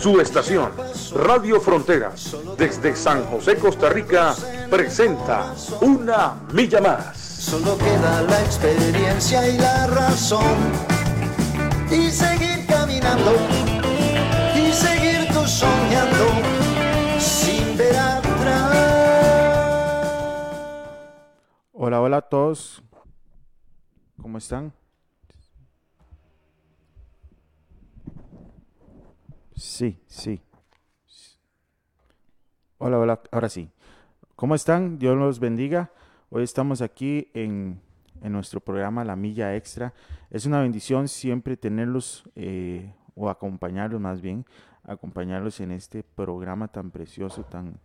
Su estación, Radio Fronteras, desde San José, Costa Rica, presenta Una Milla Más. Solo queda la experiencia y la razón. Y seguir caminando. Y seguir tú soñando. Sin ver atrás. Hola, hola a todos. ¿Cómo están? Sí, sí. Hola, hola, ahora sí. ¿Cómo están? Dios los bendiga. Hoy estamos aquí en, en nuestro programa La Milla Extra. Es una bendición siempre tenerlos eh, o acompañarlos más bien, acompañarlos en este programa tan precioso, tan,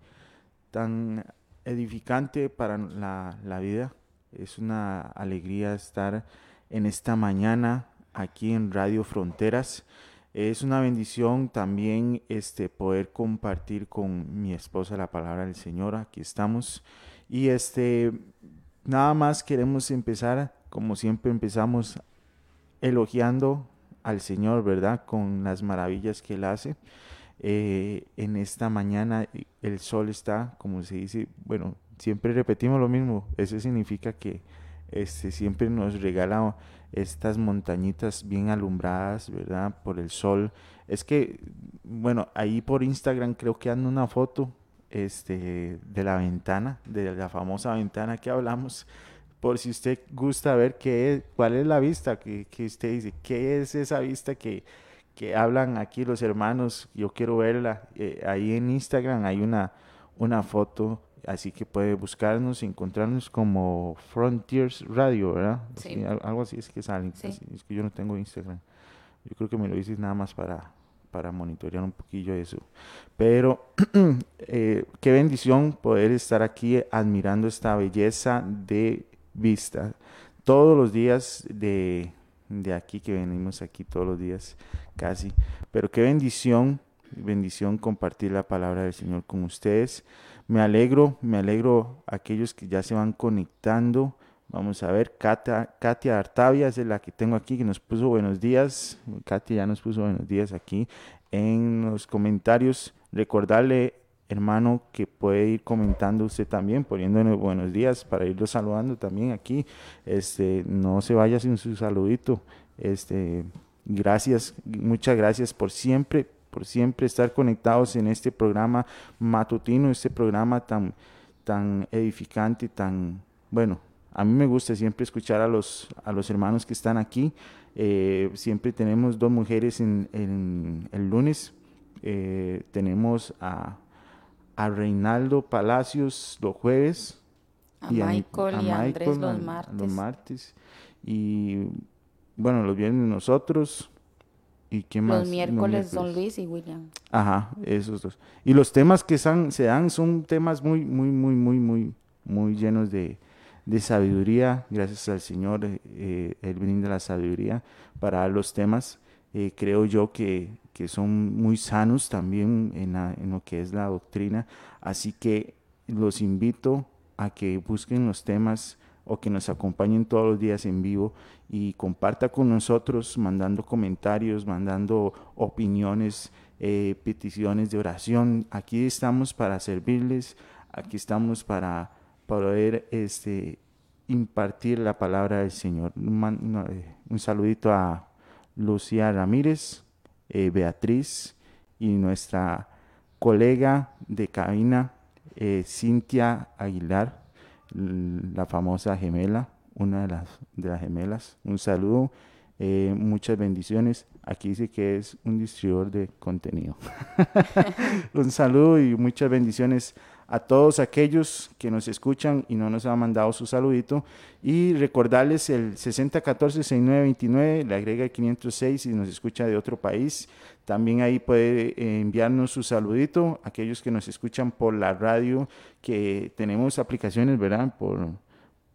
tan edificante para la, la vida. Es una alegría estar en esta mañana aquí en Radio Fronteras. Es una bendición también este, poder compartir con mi esposa la palabra del Señor. Aquí estamos. Y este, nada más queremos empezar, como siempre empezamos, elogiando al Señor, ¿verdad? Con las maravillas que Él hace. Eh, en esta mañana el sol está, como se dice, bueno, siempre repetimos lo mismo. Eso significa que este, siempre nos regala estas montañitas bien alumbradas, ¿verdad? Por el sol. Es que, bueno, ahí por Instagram creo que anda una foto este, de la ventana, de la famosa ventana que hablamos, por si usted gusta ver qué es, cuál es la vista que, que usted dice, qué es esa vista que, que hablan aquí los hermanos, yo quiero verla. Eh, ahí en Instagram hay una, una foto Así que puede buscarnos y encontrarnos como Frontiers Radio, ¿verdad? Sí. algo así es que salen. Sí. Es que yo no tengo Instagram. Yo creo que me lo dices nada más para, para monitorear un poquillo eso. Pero eh, qué bendición poder estar aquí admirando esta belleza de vista. Todos los días de, de aquí, que venimos aquí todos los días casi. Pero qué bendición, bendición compartir la palabra del Señor con ustedes. Me alegro, me alegro aquellos que ya se van conectando. Vamos a ver, Katia, Katia Artavia es la que tengo aquí, que nos puso buenos días. Katia ya nos puso buenos días aquí en los comentarios. Recordarle, hermano, que puede ir comentando usted también, poniéndole buenos días para irlo saludando también aquí. Este, no se vaya sin su saludito. Este, gracias, muchas gracias por siempre por siempre estar conectados en este programa matutino, este programa tan, tan edificante, tan, bueno, a mí me gusta siempre escuchar a los, a los hermanos que están aquí. Eh, siempre tenemos dos mujeres en, en el lunes. Eh, tenemos a, a, Reinaldo Palacios los jueves. A y Michael a, a y a Andrés los martes. los martes. Y bueno, los viernes nosotros. ¿Y qué más? Los miércoles, Don Luis y William. Ajá, esos dos. Y los temas que san, se dan son temas muy, muy, muy, muy, muy, muy llenos de, de sabiduría. Gracias al Señor, eh, Él brinda la sabiduría para los temas. Eh, creo yo que, que, son muy sanos también en, la, en lo que es la doctrina. Así que los invito a que busquen los temas o que nos acompañen todos los días en vivo y comparta con nosotros mandando comentarios, mandando opiniones, eh, peticiones de oración. Aquí estamos para servirles, aquí estamos para poder este, impartir la palabra del Señor. Un, un saludito a Lucía Ramírez, eh, Beatriz y nuestra colega de cabina, eh, Cintia Aguilar la famosa gemela, una de las, de las gemelas. Un saludo, eh, muchas bendiciones. Aquí dice que es un distribuidor de contenido. un saludo y muchas bendiciones a todos aquellos que nos escuchan y no nos han mandado su saludito. Y recordarles el 6014-6929, le agrega el 506 si nos escucha de otro país. También ahí puede eh, enviarnos su saludito. Aquellos que nos escuchan por la radio, que tenemos aplicaciones, ¿verdad? Por,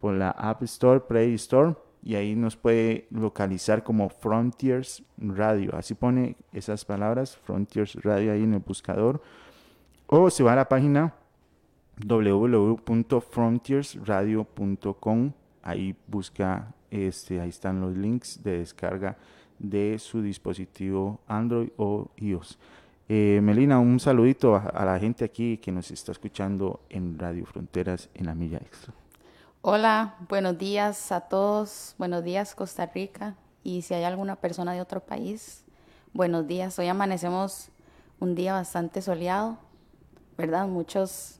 por la App Store, Play Store, y ahí nos puede localizar como Frontiers Radio. Así pone esas palabras, Frontiers Radio ahí en el buscador. O se va a la página www.frontiersradio.com. Ahí busca, este, ahí están los links de descarga de su dispositivo Android o iOS. Eh, Melina, un saludito a, la gente aquí que nos está escuchando en Radio Fronteras en la Milla Extra. Hola, buenos días a todos. Buenos días, Costa Rica. Y si hay alguna persona de otro país, buenos días. Hoy amanecemos un día bastante soleado, ¿verdad? Muchos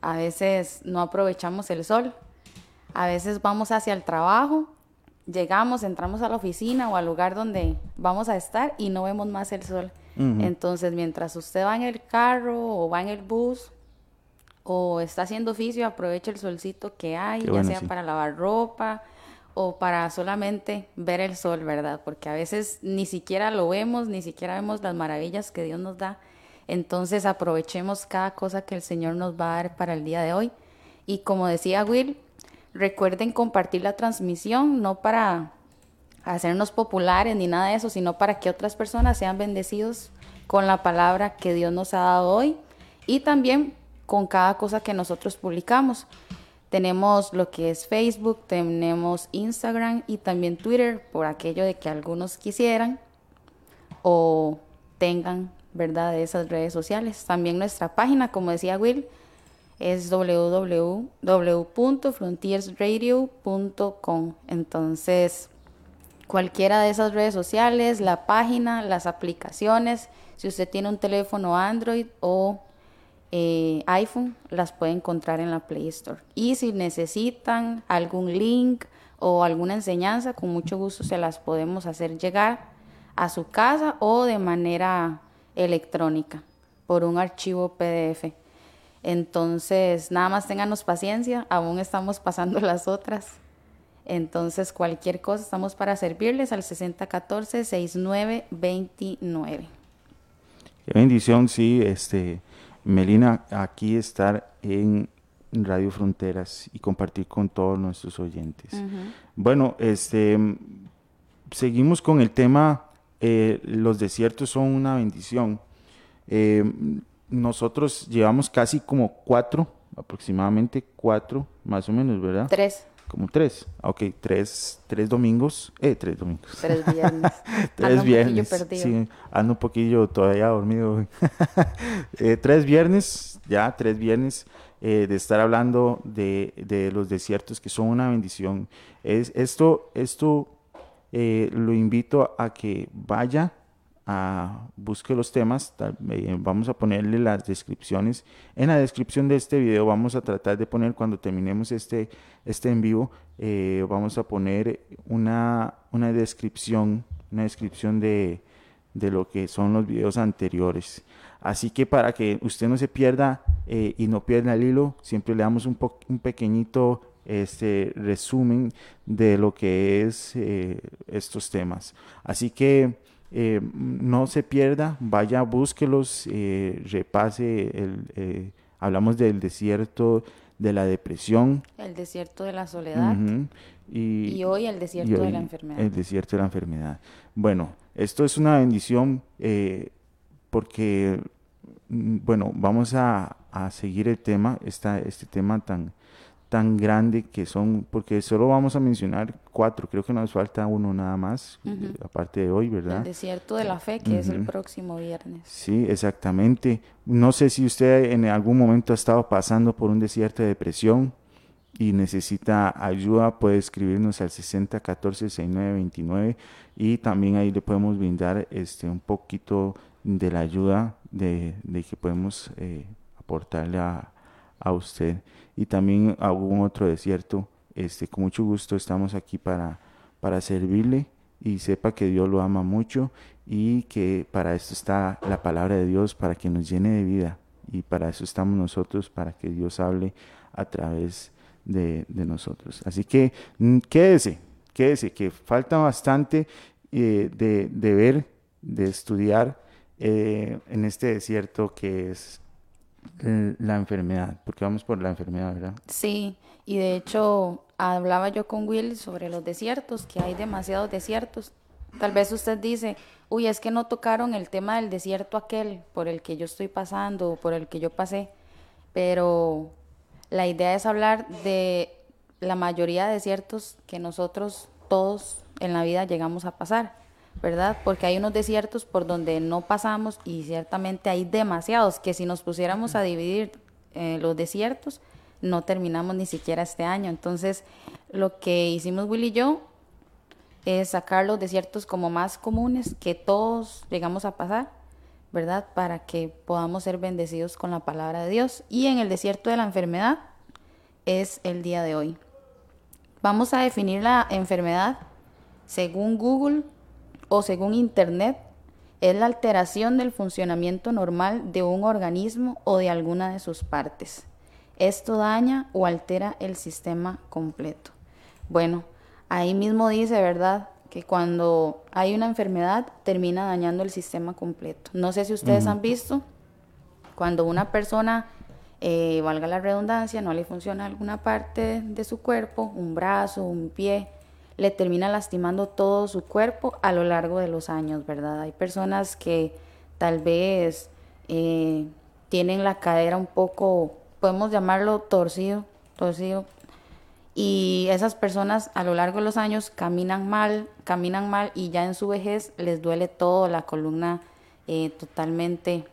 a veces no aprovechamos el sol. A veces vamos hacia el trabajo, llegamos, entramos a la oficina o al lugar donde vamos a estar y no vemos más el sol. Entonces, mientras usted va en el carro o va en el bus o está haciendo oficio, aproveche el solcito que hay, ya sea para lavar ropa o para solamente ver el sol, ¿verdad? Porque a veces ni siquiera lo vemos, ni siquiera vemos las maravillas que Dios nos da. Entonces aprovechemos cada cosa que el Señor nos va a dar para el día de hoy. Y como decía Will, recuerden compartir la transmisión, no para hacernos populares ni nada de eso, sino para que otras personas sean bendecidos con la palabra que Dios nos ha dado hoy y también con cada cosa que nosotros publicamos. Tenemos lo que es Facebook, tenemos Instagram y también Twitter por aquello de que algunos quisieran o tengan ¿verdad? De esas redes sociales. También nuestra página, como decía Will, es www.frontiersradio.com. Entonces, cualquiera de esas redes sociales, la página, las aplicaciones, si usted tiene un teléfono Android o eh, iPhone, las puede encontrar en la Play Store. Y si necesitan algún link o alguna enseñanza, con mucho gusto se las podemos hacer llegar a su casa o de manera electrónica por un archivo PDF. Entonces, nada más ténganos paciencia, aún estamos pasando las otras. Entonces, cualquier cosa, estamos para servirles al 6014-6929. Qué bendición, sí, este, Melina, aquí estar en Radio Fronteras y compartir con todos nuestros oyentes. Bueno, este, seguimos con el tema eh, los desiertos son una bendición. Eh, nosotros llevamos casi como cuatro, aproximadamente cuatro, más o menos, ¿verdad? Tres. Como tres. Ok, tres, tres domingos. Eh, tres domingos. Tres viernes. tres viernes. Sí, ando un poquillo todavía dormido. Eh, tres viernes, ya, tres viernes. de estar hablando de, de, los desiertos que son una bendición. Es, esto, esto eh, lo invito a que vaya busque los temas, eh, vamos a ponerle las descripciones. En la descripción de este video vamos a tratar de poner cuando terminemos este, este en vivo, eh, vamos a poner una, una descripción, una descripción de, de, lo que son los videos anteriores. Así que para que usted no se pierda y no pierda el hilo, siempre le damos un, un pequeñito este resumen de lo que es eh, estos temas. Así que eh, no se pierda, vaya, búsquelos, eh, repase, el, hablamos del desierto de la depresión. El desierto de la soledad. y, hoy el desierto de la enfermedad. El desierto de la enfermedad. Bueno, esto es una bendición porque, mm, bueno, vamos a, a seguir el tema, esta, este tema tan, tan grande que son, porque solo vamos a mencionar cuatro, creo que nos falta uno nada más, aparte de hoy, ¿verdad? El desierto de la fe, que es el próximo viernes. Sí, exactamente. No sé si usted en algún momento ha estado pasando por un desierto de depresión y necesita ayuda, puede escribirnos al 6014-6929 y también ahí le podemos brindar este, un poquito de la ayuda de, de que podemos eh, aportarle a, a usted y también algún otro desierto, este, con mucho gusto estamos aquí para, para servirle y sepa que Dios lo ama mucho y que para esto está la palabra de Dios, para que nos llene de vida y para eso estamos nosotros, para que Dios hable a través de, nosotros. Así que mm, quédese, quédese, que falta bastante eh, de, ver, de estudiar eh, en este desierto que es La enfermedad, porque vamos por la enfermedad, ¿verdad? Sí, y de hecho hablaba yo con Will sobre los desiertos, que hay demasiados desiertos. Tal vez usted dice, uy, es que no tocaron el tema del desierto aquel por el que yo estoy pasando o por el que yo pasé, pero la idea es hablar de la mayoría de desiertos que nosotros todos en la vida llegamos a pasar, ¿verdad? Porque hay unos desiertos por donde no pasamos y ciertamente hay demasiados que si nos pusiéramos a dividir eh, los desiertos, no terminamos ni siquiera este año. Entonces, lo que hicimos Will y yo es sacar los desiertos como más comunes que todos llegamos a pasar, ¿verdad? Para que podamos ser bendecidos con la palabra de Dios. Y en el desierto de la enfermedad es el día de hoy. Vamos a definir la enfermedad según Google o según Internet. Es la alteración del funcionamiento normal de un organismo o de alguna de sus partes. Esto daña o altera el sistema completo. Bueno, ahí mismo dice, ¿verdad? Que cuando hay una enfermedad termina dañando el sistema completo. No sé si ustedes han visto, cuando una persona, eh, valga la redundancia, no le funciona alguna parte de su cuerpo, un brazo, un pie, le termina lastimando todo su cuerpo a lo largo de los años, ¿verdad? Hay personas que tal vez eh, tienen la cadera un poco podemos llamarlo torcido, torcido. Y esas personas a lo largo de los años caminan mal, caminan mal y ya en su vejez les duele todo, la columna eh, totalmente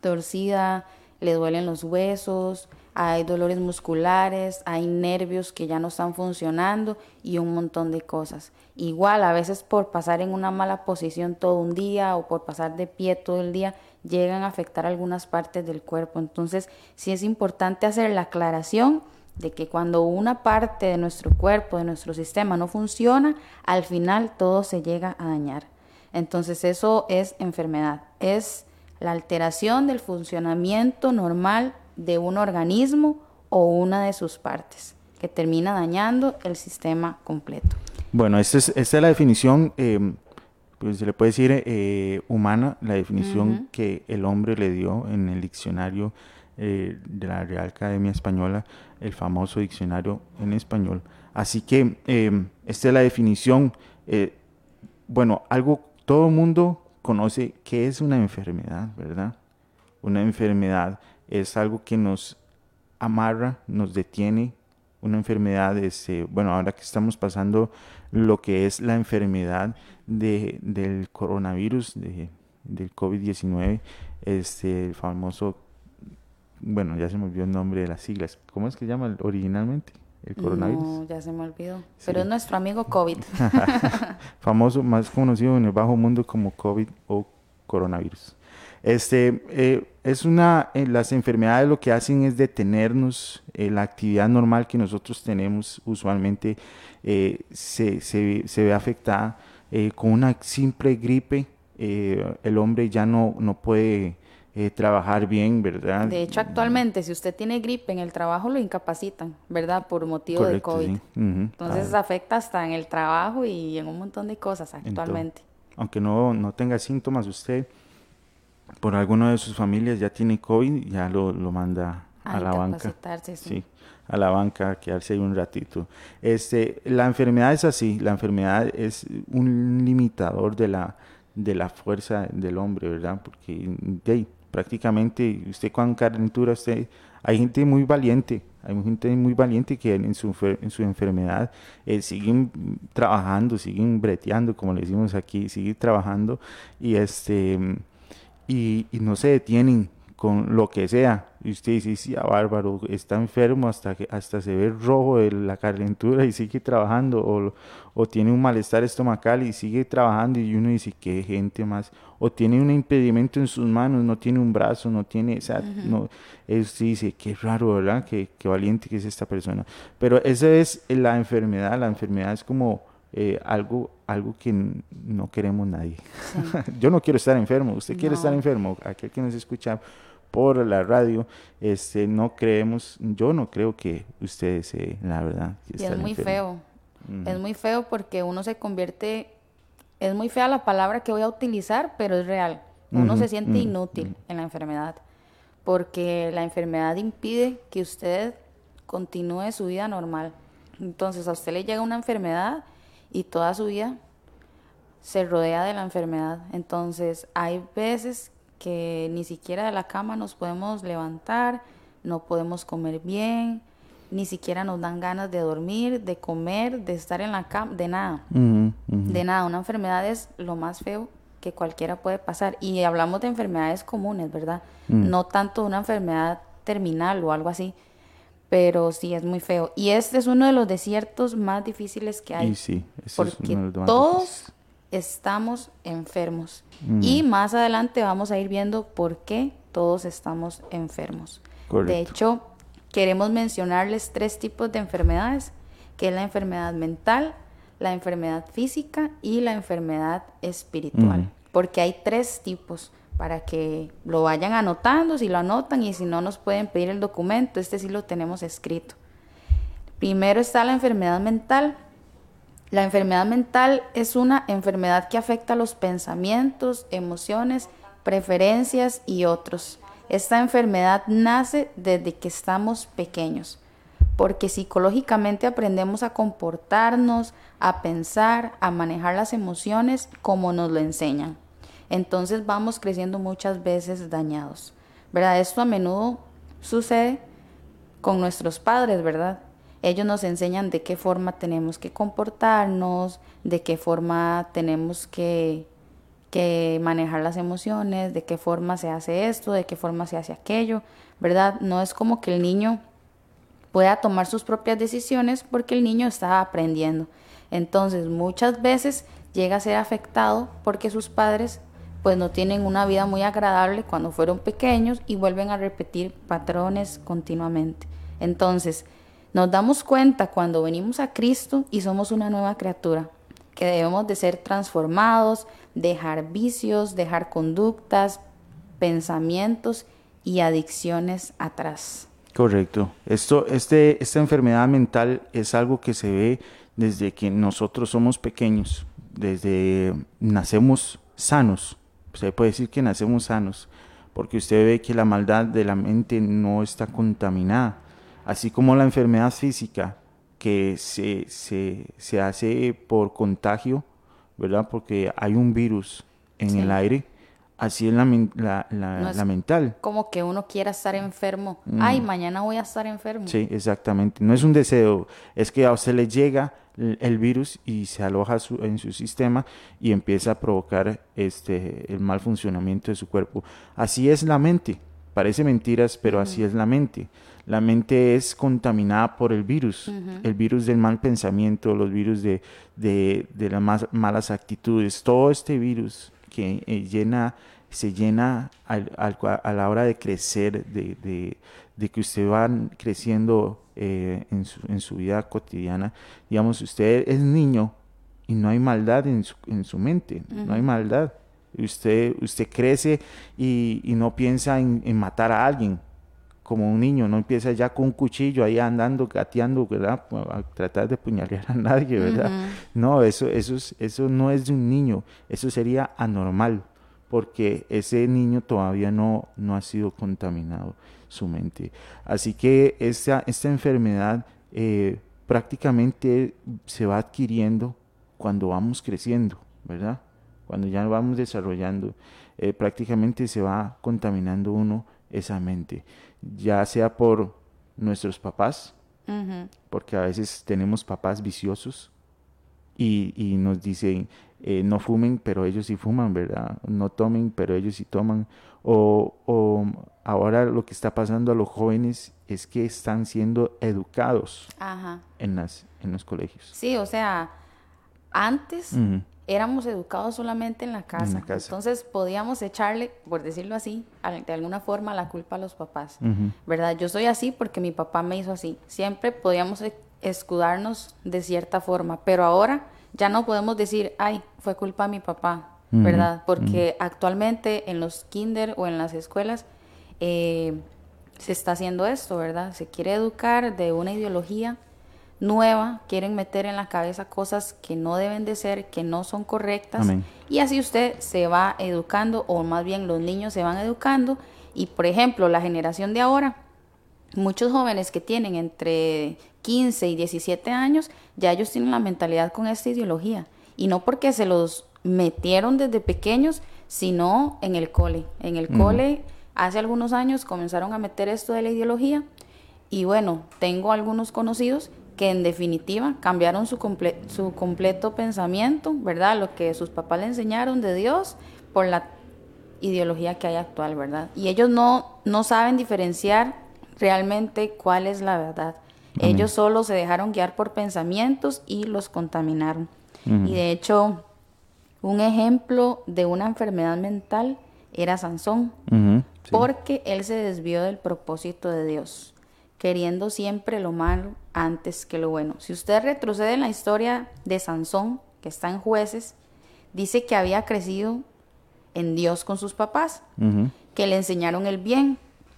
torcida, le duelen los huesos, hay dolores musculares, hay nervios que ya no están funcionando y un montón de cosas. Igual, a veces por pasar en una mala posición todo un día o por pasar de pie todo el día, llegan a afectar algunas partes del cuerpo. Entonces, sí es importante hacer la aclaración de que cuando una parte de nuestro cuerpo, de nuestro sistema no funciona, al final todo se llega a dañar. Entonces, eso es enfermedad, es la alteración del funcionamiento normal de un organismo o una de sus partes, que termina dañando el sistema completo. Bueno, esta es, esta es la definición eh, pues se le puede decir eh, humana, la definición que el hombre le dio en el diccionario eh, de la Real Academia Española, el famoso diccionario en español. Así que esta es la definición. Bueno, algo, todo el mundo conoce qué es una enfermedad, ¿verdad? Una enfermedad es algo que nos amarra, nos detiene. Una enfermedad es, bueno, ahora que estamos pasando lo que es la enfermedad de, del coronavirus, de, del COVID-19, este, el famoso, bueno, ya se me olvidó el nombre de las siglas, ¿cómo es que se llama originalmente? El coronavirus. No, ya se me olvidó. Pero es nuestro amigo COVID. famoso, más conocido en el bajo mundo como COVID o coronavirus. Este, eh, es una, eh, las enfermedades lo que hacen es detenernos eh, la actividad normal que nosotros tenemos usualmente se, se, se, ve afectada con una simple gripe. el hombre ya no, no puede trabajar bien, ¿verdad? De hecho, actualmente, si usted tiene gripe en el trabajo, lo incapacitan, ¿verdad? Por motivo de COVID. Entonces, afecta hasta en el trabajo y en un montón de cosas actualmente. Aunque no, no tenga síntomas, usted por alguno de sus familias ya tiene COVID, ya lo, lo manda a, la banca. Sí. a la banca a quedarse ahí un ratito. Este, la enfermedad es así, la enfermedad es un limitador de la, de la fuerza del hombre, ¿verdad? Porque de, prácticamente usted con calentura, usted, hay gente muy valiente, hay gente muy valiente que en su, en su enfermedad eh, siguen trabajando, siguen breteando, como le decimos aquí, siguen trabajando y este y, no se detienen con lo que sea. Y usted dice, sí, bárbaro, está enfermo hasta que hasta se ve rojo de la calentura y sigue trabajando, o, o tiene un malestar estomacal y sigue trabajando, y uno dice, qué gente más, o tiene un impedimento en sus manos, no tiene un brazo, no tiene, o sea, no, usted dice, qué raro, ¿verdad? Qué, qué valiente que es esta persona. Pero esa es la enfermedad, la enfermedad es como eh, algo, algo que no queremos nadie. Yo no quiero estar enfermo, usted quiere estar enfermo, aquel que nos escucha por la radio, este, no creemos, yo no creo que usted desee, la verdad. Y es muy feo, es muy feo porque uno se convierte, es muy fea la palabra que voy a utilizar, pero es real. Uno se siente inútil en la enfermedad porque la enfermedad impide que usted continúe su vida normal. Entonces a usted le llega una enfermedad y toda su vida se rodea de la enfermedad. Entonces hay veces que ni siquiera de la cama nos podemos levantar, no podemos comer bien, ni siquiera nos dan ganas de dormir, de comer, de estar en la cama, de nada. De nada, una enfermedad es lo más feo que cualquiera puede pasar. Y hablamos de enfermedades comunes, ¿verdad? Mm. No tanto una enfermedad terminal o algo así, pero sí es muy feo. Y este es uno de los desiertos más difíciles que hay. Y sí, es porque más todos difíciles. estamos enfermos. Mm. Y más adelante vamos a ir viendo por qué todos estamos enfermos. Correcto. De hecho, queremos mencionarles tres tipos de enfermedades, que es la enfermedad mental, la enfermedad física y la enfermedad espiritual. Ujú. Porque hay tres tipos para que lo vayan anotando, si lo anotan y si no nos pueden pedir el documento, este sí lo tenemos escrito. Primero está la enfermedad mental. La enfermedad mental es una enfermedad que afecta los pensamientos, emociones, preferencias y otros. Esta enfermedad nace desde que estamos pequeños, porque psicológicamente aprendemos a comportarnos, a pensar, a manejar las emociones como nos lo enseñan. Entonces vamos creciendo muchas veces dañados. ¿Verdad? Esto a menudo sucede con nuestros padres, ¿verdad? Ellos nos enseñan de qué forma tenemos que comportarnos, de qué forma tenemos que, que manejar las emociones, de qué forma se hace esto, de qué forma se hace aquello, ¿verdad? No es como que el niño pueda tomar sus propias decisiones porque el niño está aprendiendo. Entonces, muchas veces llega a ser afectado porque sus padres pues no tienen una vida muy agradable cuando fueron pequeños y vuelven a repetir patrones continuamente. Entonces, nos damos cuenta cuando venimos a Cristo y somos una nueva criatura, que debemos de ser transformados, dejar vicios, dejar conductas, pensamientos y adicciones atrás. Correcto. Esto, este, esta enfermedad mental es algo que se ve desde que nosotros somos pequeños, desde nacemos sanos. Se puede decir que nacemos sanos, porque usted ve que la maldad de la mente no está contaminada, así como la enfermedad física que se, se, se hace por contagio, ¿verdad? Porque hay un virus en Sí. el aire, así es la, la, la- No es- la mental. Como que uno quiera estar enfermo. Ay, mañana voy a estar enfermo. Mm. Sí, exactamente. No es un deseo, es que a usted le llega el, virus y se aloja su- en su sistema y empieza a provocar este el mal funcionamiento de su cuerpo. Así es la mente. Parece mentiras, pero así es la mente. La mente es contaminada por el virus, el virus del mal pensamiento, los virus de, de, de las malas actitudes, todo este virus que eh, llena, se llena al- al a la hora de crecer, de, de- de que usted va creciendo eh, en, su, en su vida cotidiana. Digamos, usted es niño y no hay maldad en su, en su mente, no hay maldad. Usted, usted crece y, y no piensa en, en matar a alguien como un niño, no empieza ya con un cuchillo ahí andando, gateando, ¿verdad? A tratar de puñalear a nadie, ¿verdad? No, eso, eso, es- eso no es de un niño, eso sería anormal, porque ese niño todavía no, no ha sido contaminado su mente. Así que esta, esta enfermedad eh, prácticamente se va adquiriendo cuando vamos creciendo, ¿verdad? Cuando ya vamos desarrollando, eh, prácticamente se va contaminando uno esa mente, ya sea por nuestros papás, porque a veces tenemos papás viciosos y, y nos dicen eh, no fumen, pero ellos sí fuman, ¿verdad? No tomen, pero ellos sí toman. O, o ahora lo que está pasando a los jóvenes es que están siendo educados Ajá. en, las, en los colegios. Sí, o sea, antes. Éramos educados solamente en la casa. casa. Entonces podíamos echarle, por decirlo así, de alguna forma la culpa a los papás. ¿Verdad? Yo soy así porque mi papá me hizo así. Siempre podíamos e- escudarnos de cierta forma, pero ahora ya no podemos decir, ay, fue culpa de mi papá, ¿verdad? Porque actualmente en los kinder o en las escuelas eh, se está haciendo esto, ¿verdad? Se quiere educar de una ideología nueva, quieren meter en la cabeza cosas que no deben de ser, que no son correctas, Amén. y así usted se va educando, o más bien los niños se van educando, Y por ejemplo, la generación de ahora, muchos jóvenes que tienen entre 15 y 17 años, ya ellos tienen la mentalidad con esta ideología. Y no porque se los metieron desde pequeños, sino en el cole. En el cole, hace algunos años comenzaron a meter esto de la ideología. Y bueno, tengo algunos conocidos que en definitiva cambiaron su, su completo pensamiento, ¿verdad? Lo que sus papás le enseñaron de Dios por la ideología que hay actual, ¿verdad? Y ellos no, no saben diferenciar realmente cuál es la verdad. Ellos solo se dejaron guiar por pensamientos y los contaminaron. Y de hecho, un ejemplo de una enfermedad mental era Sansón, porque él se desvió del propósito de Dios, queriendo siempre lo malo antes que lo bueno. Si usted retrocede en la historia de Sansón, que está en jueces, dice que había crecido en Dios con sus papás, que le enseñaron el bien,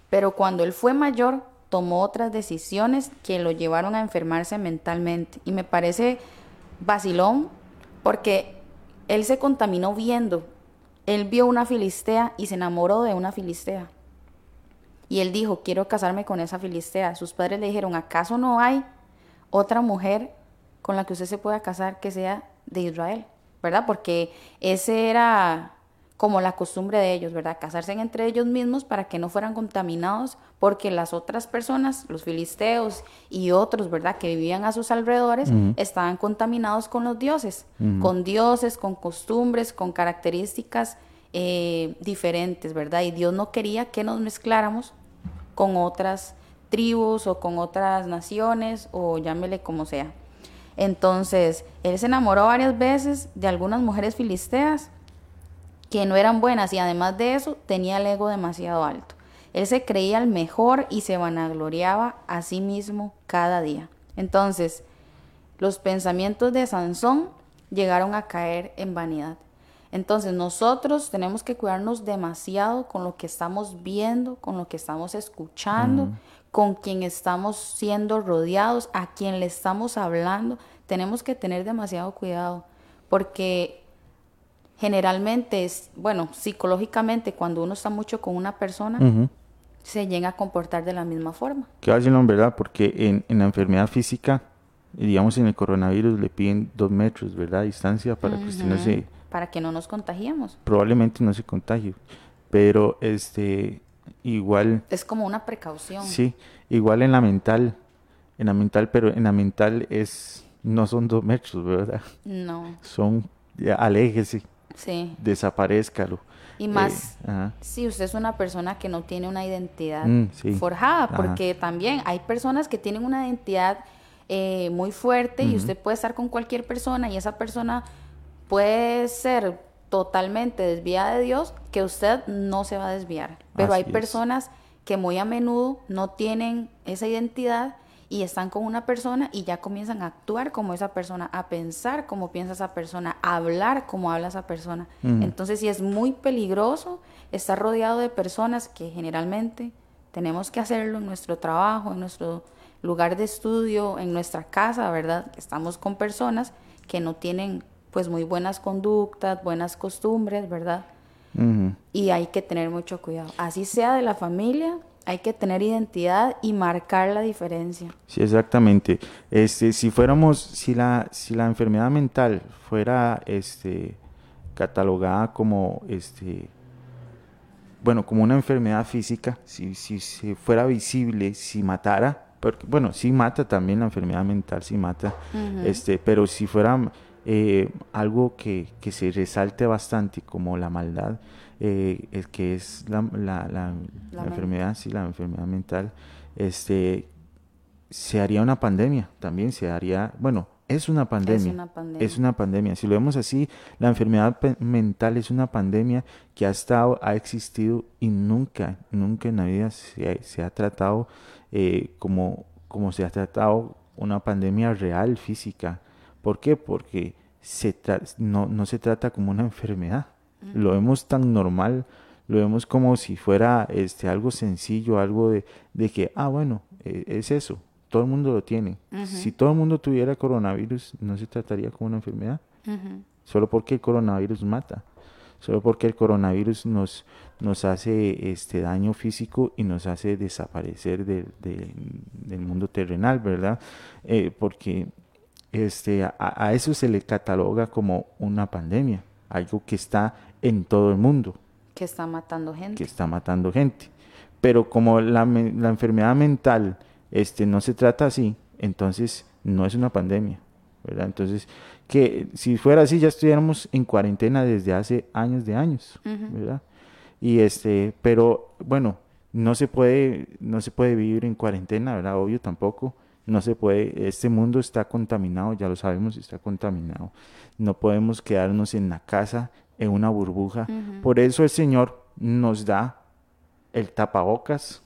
pero cuando él fue mayor tomó otras decisiones que lo llevaron a enfermarse mentalmente. Y me parece vacilón porque él se contaminó viendo. Él vio una filistea y se enamoró de una filistea. Y él dijo, quiero casarme con esa filistea. Sus padres le dijeron, ¿acaso no hay otra mujer con la que usted se pueda casar que sea de Israel? ¿Verdad? Porque ese era como la costumbre de ellos, ¿verdad? Casarse entre ellos mismos para que no fueran contaminados porque las otras personas, los filisteos y otros, ¿verdad? Que vivían a sus alrededores, estaban contaminados con los dioses, con dioses, con costumbres, con características eh, diferentes, ¿verdad? Y Dios no quería que nos mezcláramos con otras tribus o con otras naciones o llámele como sea. Entonces, él se enamoró varias veces de algunas mujeres filisteas que no eran buenas y además de eso tenía el ego demasiado alto. Él se creía el mejor y se vanagloriaba a sí mismo cada día. Entonces, los pensamientos de Sansón llegaron a caer en vanidad. Entonces nosotros tenemos que cuidarnos demasiado con lo que estamos viendo, con lo que estamos escuchando, con quien estamos siendo rodeados, a quien le estamos hablando. Tenemos que tener demasiado cuidado porque generalmente es, bueno, psicológicamente cuando uno está mucho con una persona, se llega a comportar de la misma forma. Que en ¿verdad? Porque en, en, la enfermedad física, digamos en el coronavirus, le piden dos metros, ¿verdad? Distancia para que usted no se... Para que no nos contagiemos. Probablemente no se contagie, pero este, igual... Es como una precaución. Sí, igual en la mental, en la mental, pero en la mental es, no son dos metros, ¿verdad? No. Son, aléjese sí. desaparezcalo. Y más eh, si usted es una persona que no tiene una identidad mm, forjada, porque también hay personas que tienen una identidad eh, muy fuerte y usted puede estar con cualquier persona y esa persona puede ser totalmente desviada de Dios, que usted no se va a desviar. Pero hay personas que muy a menudo no tienen esa identidad y están con una persona y ya comienzan a actuar como esa persona, a pensar como piensa esa persona, a hablar como habla esa persona. Entonces sí es muy peligroso estar rodeado de personas que generalmente tenemos que hacerlo en nuestro trabajo, en nuestro lugar de estudio, en nuestra casa, ¿verdad? Estamos con personas que no tienen pues muy buenas conductas, buenas costumbres, ¿verdad? Y hay que tener mucho cuidado. Así sea de la familia hay que tener identidad y marcar la diferencia. Sí, exactamente. Este, si fuéramos, si la, si la enfermedad mental fuera, este, catalogada como, este, bueno, como una enfermedad física, si, si, fuera visible, si matara, porque, bueno, sí mata también la enfermedad mental, sí mata, este, pero si fuera eh, algo que, que se resalte bastante como la maldad, eh, el que es la, la, enfermedad, sí, la enfermedad mental, este, se haría una pandemia también, se haría, bueno, es una pandemia. Es una pandemia. Si lo vemos así, la enfermedad mental es una pandemia que ha estado, ha existido y nunca, nunca en la vida se, ha tratado eh, como, como se ha tratado una pandemia real, física. ¿Por qué? Porque se no, no se trata como una enfermedad. Lo vemos tan normal, lo vemos como si fuera este, algo sencillo, algo de, de que, ah, bueno, e, es eso, todo el mundo lo tiene. Si todo el mundo tuviera coronavirus, no se trataría como una enfermedad, solo porque el coronavirus mata, solo porque el coronavirus nos, nos hace este daño físico y nos hace desaparecer del mundo terrenal, ¿verdad? Eh, porque este, a, a, eso se le cataloga como una pandemia, algo que está en todo el mundo. Que está matando gente. Que está matando gente. Pero como la, la enfermedad mental este, no se trata así, entonces no es una pandemia, ¿verdad? Entonces, que si fuera así ya estuviéramos en cuarentena desde hace años de años, ¿verdad? Y este, pero bueno, no se puede, no se puede vivir en cuarentena, ¿verdad? Obvio tampoco. No se puede, este mundo está contaminado, ya lo sabemos, está contaminado. No podemos quedarnos en la casa, en una burbuja. Por eso el Señor nos da el tapabocas,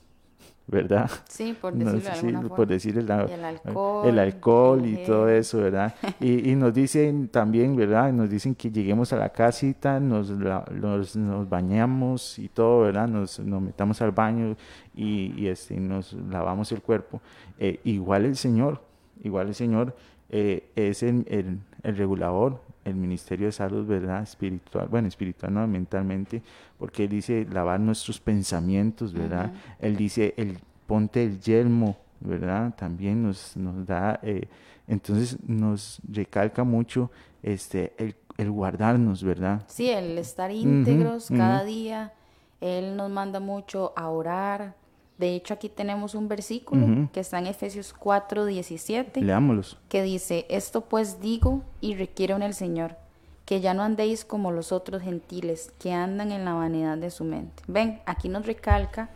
¿verdad? Sí, por decirlo de alguna Por decir el, alcohol, el alcohol y todo eso, ¿verdad? y, y, nos dicen también, ¿verdad? Nos dicen que lleguemos a la casita, nos, nos, nos, bañamos y todo, ¿verdad? Nos, nos metamos al baño y, y este, nos lavamos el cuerpo. Eh, igual el Señor, igual el Señor eh, es el, el, el regulador, el Ministerio de Salud, ¿verdad? Espiritual, bueno, espiritual, no, mentalmente, porque Él dice lavar nuestros pensamientos, ¿verdad? Él dice, el ponte el yelmo, ¿verdad? También nos, nos da, eh, entonces nos recalca mucho este, el, el, guardarnos, ¿verdad? Sí, el estar íntegros cada día. Él nos manda mucho a orar. De hecho, aquí tenemos un versículo que está en Efesios 4, 17. Leámoslos. Que dice, esto pues digo y requiero en el Señor, que ya no andéis como los otros gentiles, que andan en la vanidad de su mente. Ven, aquí nos recalca,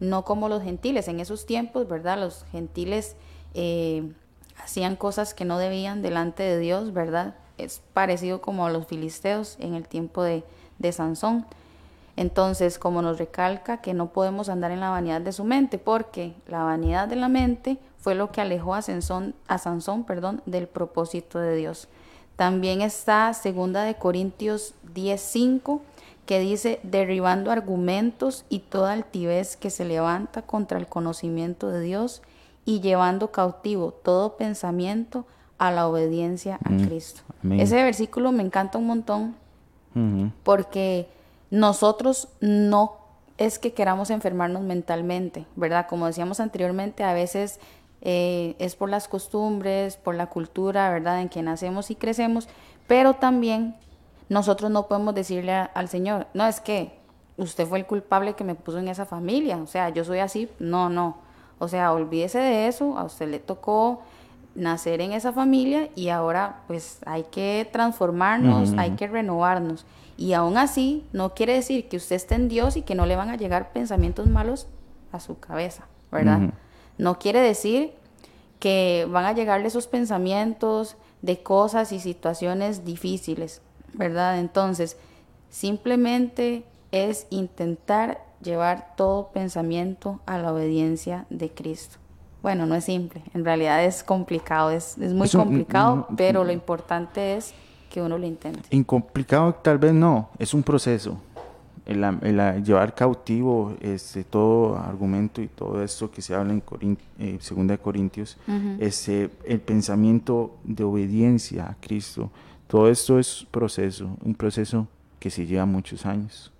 no como los gentiles. En esos tiempos, ¿verdad? Los gentiles eh, hacían cosas que no debían delante de Dios, ¿verdad? Es parecido como a los filisteos en el tiempo de, de Sansón. Entonces, como nos recalca que no podemos andar en la vanidad de su mente, porque la vanidad de la mente fue lo que alejó a Sansón, a Sansón perdón, del propósito de Dios. También está segunda de Corintios 10:5 que dice derribando argumentos y toda altivez que se levanta contra el conocimiento de Dios y llevando cautivo todo pensamiento a la obediencia a Cristo. Amén. Ese versículo me encanta un montón porque nosotros no es que queramos enfermarnos mentalmente, ¿verdad? Como decíamos anteriormente, a veces eh, es por las costumbres, por la cultura, ¿verdad? En que nacemos y crecemos, pero también nosotros no podemos decirle a, al Señor, no, es que usted fue el culpable que me puso en esa familia, o sea, yo soy así, no, no, o sea, olvídese de eso, a usted le tocó nacer en esa familia y ahora pues hay que transformarnos, uh -huh. hay que renovarnos. Y aún así, no quiere decir que usted esté en Dios y que no le van a llegar pensamientos malos a su cabeza, ¿verdad? Uh -huh. No quiere decir que van a llegarle esos pensamientos de cosas y situaciones difíciles, ¿verdad? Entonces, simplemente es intentar llevar todo pensamiento a la obediencia de Cristo. Bueno, no es simple, en realidad es complicado, es, es muy complicado, pero lo importante es que uno lo intente. Incomplicado tal vez no, es un proceso. El, llevar cautivo este, todo argumento y todo esto que se habla en Corint, eh, Segunda de Corintios, uh -huh. este, el pensamiento de obediencia a Cristo, todo esto es proceso, un proceso que se lleva muchos años.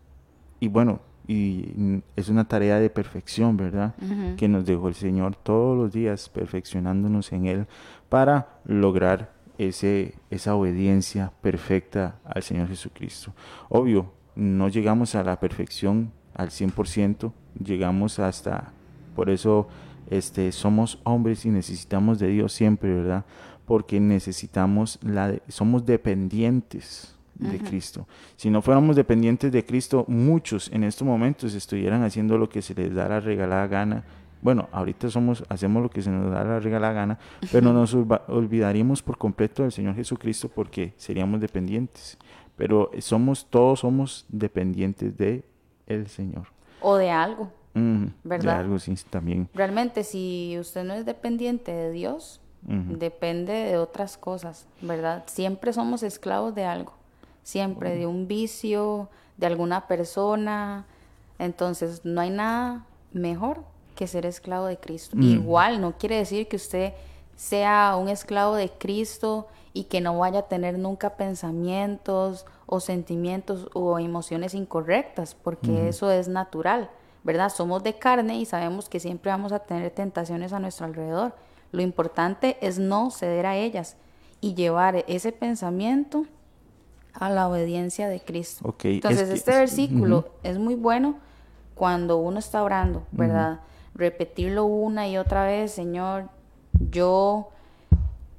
Y bueno, y es una tarea de perfección, ¿verdad? Uh -huh. Que nos dejó el Señor todos los días perfeccionándonos en Él para lograr ese, esa obediencia perfecta al Señor Jesucristo. Obvio, no llegamos a la perfección al 100%, llegamos hasta, por eso este, somos hombres y necesitamos de Dios siempre, ¿verdad? Porque necesitamos, la, somos dependientes de. Cristo. Si no fuéramos dependientes de Cristo, muchos en estos momentos estuvieran haciendo lo que se les da la regalada gana. Bueno, ahorita somos, hacemos lo que se nos da la regalada gana, pero nos olvidaríamos por completo del Señor Jesucristo porque seríamos dependientes. Pero somos, todos somos dependientes de el Señor. O de algo. Mm, ¿Verdad? De algo, sí, también. Realmente, si usted no es dependiente de Dios, uh -huh. depende de otras cosas, ¿verdad? Siempre somos esclavos de algo siempre de un vicio, de alguna persona. Entonces, no hay nada mejor que ser esclavo de Cristo. Mm. Igual, no quiere decir que usted sea un esclavo de Cristo y que no vaya a tener nunca pensamientos o sentimientos o emociones incorrectas, porque eso es natural, ¿verdad? Somos de carne y sabemos que siempre vamos a tener tentaciones a nuestro alrededor. Lo importante es no ceder a ellas y llevar ese pensamiento a la obediencia de Cristo. Entonces, este versículo es muy bueno cuando uno está orando, ¿verdad? Repetirlo una y otra vez, Señor, yo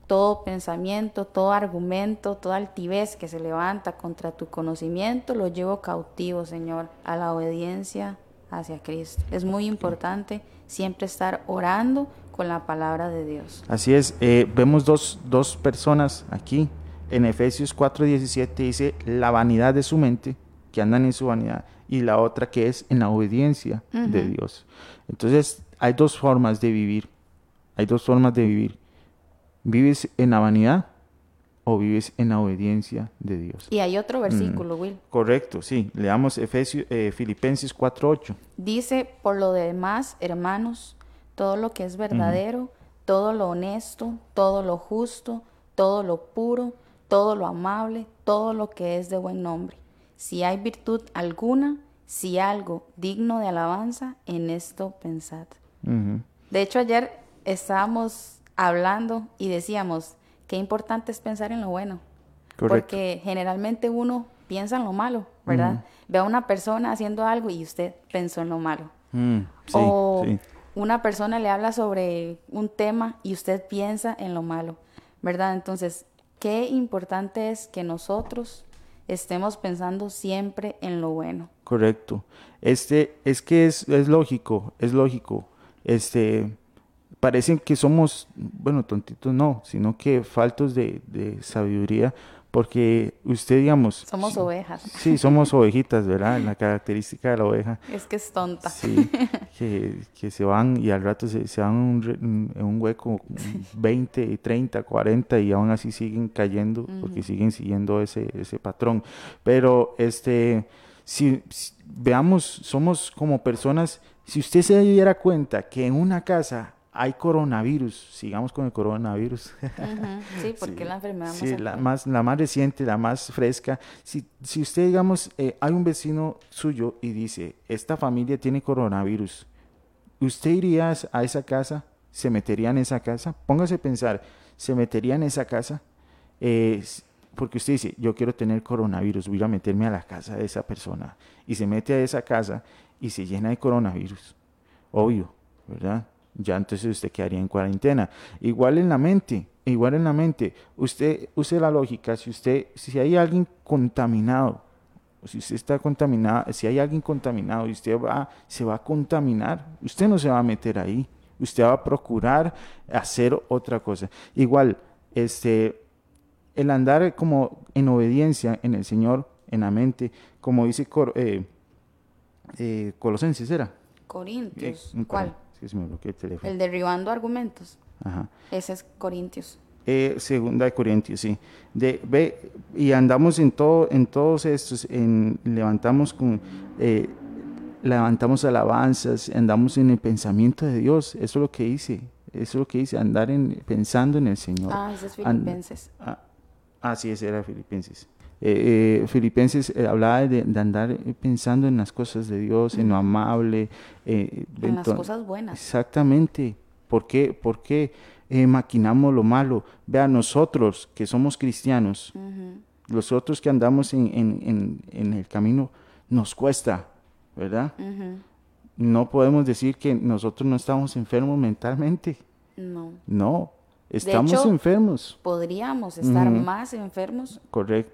todo pensamiento, todo argumento, toda altivez que se levanta contra tu conocimiento, lo llevo cautivo, Señor, a la obediencia hacia Cristo. Es muy importante siempre estar orando con la palabra de Dios. Así es, eh, vemos dos, dos personas aquí. En Efesios 4:17 dice, la vanidad de su mente, que andan en su vanidad, y la otra que es en la obediencia de Dios. Entonces, hay dos formas de vivir. Hay dos formas de vivir. ¿Vives en la vanidad o vives en la obediencia de Dios? Y hay otro versículo, Will. Correcto, sí. Leamos Efesios, eh, Filipenses 4:8. Dice, por lo demás, hermanos, todo lo que es verdadero, todo lo honesto, todo lo justo, todo lo puro, todo lo amable, todo lo que es de buen nombre. Si hay virtud alguna, si algo digno de alabanza, en esto pensad. De hecho, ayer estábamos hablando y decíamos, qué importante es pensar en lo bueno. Porque generalmente uno piensa en lo malo, ¿verdad? Ve a una persona haciendo algo y usted pensó en lo malo. Mm, o una persona le habla sobre un tema y usted piensa en lo malo, ¿verdad? Entonces, qué importante es que nosotros estemos pensando siempre en lo bueno. Correcto. Este, es que es, es lógico, es lógico. Este, parecen que somos, bueno, tontitos no, sino que faltos de, de sabiduría porque usted, digamos... Somos ovejas. Sí, somos ovejitas, ¿verdad? La característica de la oveja. Es que es tonta. Sí, que, que se van y al rato se, se van en un, hueco 20, 30, 40 y aún así siguen cayendo porque siguen siguiendo ese, ese patrón. Pero, este, si, si, veamos, somos como personas, si usted se diera cuenta que en una casa hay coronavirus, sigamos con el coronavirus. Sí, porque la enfermedad más, sí, la más la más reciente, la más fresca. Si, si usted, digamos, eh, hay un vecino suyo y dice, esta familia tiene coronavirus, ¿usted iría a esa casa? ¿Se metería en esa casa? Póngase a pensar, ¿se metería en esa casa? Eh, porque usted dice, yo quiero tener coronavirus, voy a meterme a la casa de esa persona. Y se mete a esa casa y se llena de coronavirus. Obvio, ¿verdad? Ya entonces usted quedaría en cuarentena. Igual en la mente, igual en la mente, usted use la lógica, si usted, si hay alguien contaminado, si usted está contaminado, si hay alguien contaminado y usted va, se va a contaminar, usted no se va a meter ahí, usted va a procurar hacer otra cosa. Igual, este, el andar como en obediencia en el Señor, en la mente, como dice eh, eh, Colosenses, ¿era? Corintios. ¿Cuál? El El derribando argumentos. Ajá. Ese es Corintios. Eh, segunda de Corintios, sí. De, ve, y andamos en todo, en todos estos, en, levantamos con, eh, levantamos alabanzas, andamos en el pensamiento de Dios. Eso es lo que hice. Eso es lo que hice, andar en, pensando en el Señor. Ah, ese es Filipenses. ah, ah, sí, ese era Filipenses. Eh, eh, Filipenses eh, hablaba de, andar pensando en las cosas de Dios, en lo amable. en las cosas buenas. Exactamente. ¿Por qué, ¿Por qué maquinamos lo malo? Vea, nosotros que somos cristianos, los otros que andamos en, en, en, el camino, nos cuesta, ¿verdad? No podemos decir que nosotros no estamos enfermos mentalmente. No. No, Estamos enfermos. Podríamos estar más enfermos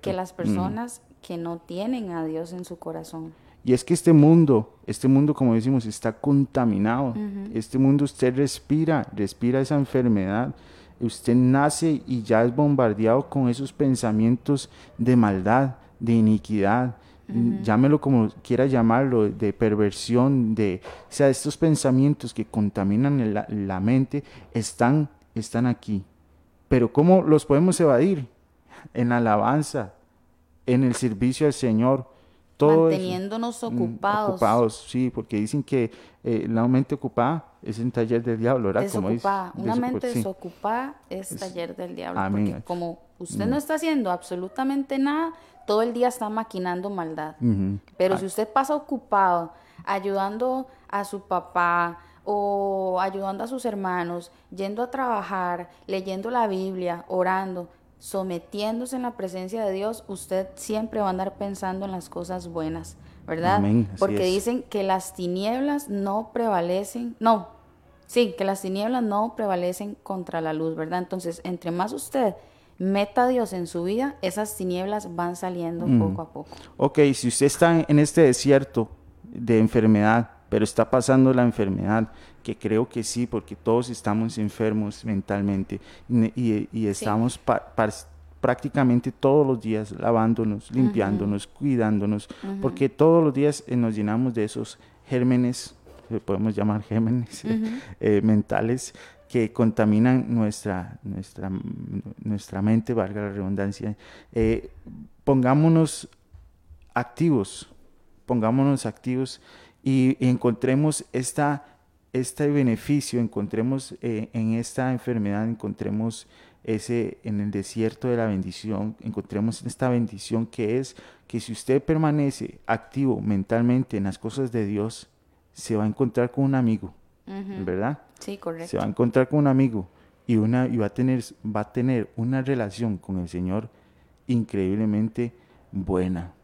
que las personas que no tienen a Dios en su corazón. Y es que este mundo, este mundo como decimos, está contaminado. Este mundo usted respira, respira esa enfermedad. Usted nace y ya es bombardeado con esos pensamientos de maldad, de iniquidad, llámelo como quiera llamarlo, de perversión, de, o sea, estos pensamientos que contaminan la, la mente están están aquí. Pero ¿cómo los podemos evadir? En la alabanza, en el servicio al Señor, todo eso. Manteniéndonos Mm, ocupados. Ocupados, sí, porque dicen que eh, la mente ocupada es un taller del diablo, ¿verdad? Como dice- Desocupada. Una mente sí. desocupada es taller del diablo. Amén. Porque como usted no está haciendo absolutamente nada, todo el día está maquinando maldad. Pero si usted pasa ocupado ayudando a su papá o ayudando a sus hermanos, yendo a trabajar, leyendo la Biblia, orando, sometiéndose en la presencia de Dios, usted siempre va a andar pensando en las cosas buenas, ¿verdad? Amén, Porque es. dicen que las tinieblas no prevalecen, no, sí, que las tinieblas no prevalecen contra la luz, ¿verdad? Entonces, entre más usted meta a Dios en su vida, esas tinieblas van saliendo Mm. poco a poco. Ok, si usted está en este desierto de enfermedad, pero está pasando la enfermedad, que creo que sí, porque todos estamos enfermos mentalmente y, estamos pa- prácticamente todos los días lavándonos, limpiándonos, cuidándonos, porque todos los días eh, nos llenamos de esos gérmenes, podemos llamar gérmenes eh, mentales, que contaminan nuestra, nuestra, nuestra mente, valga la redundancia. Eh, pongámonos activos, pongámonos activos y encontremos esta, este beneficio, encontremos eh, en esta enfermedad, encontremos ese en el desierto de la bendición, encontremos esta bendición que es que si usted permanece activo mentalmente en las cosas de Dios, se va a encontrar con un amigo, ¿verdad? Sí, correcto. se va a encontrar con un amigo y una y va a tener va a tener una relación con el Señor increíblemente buena.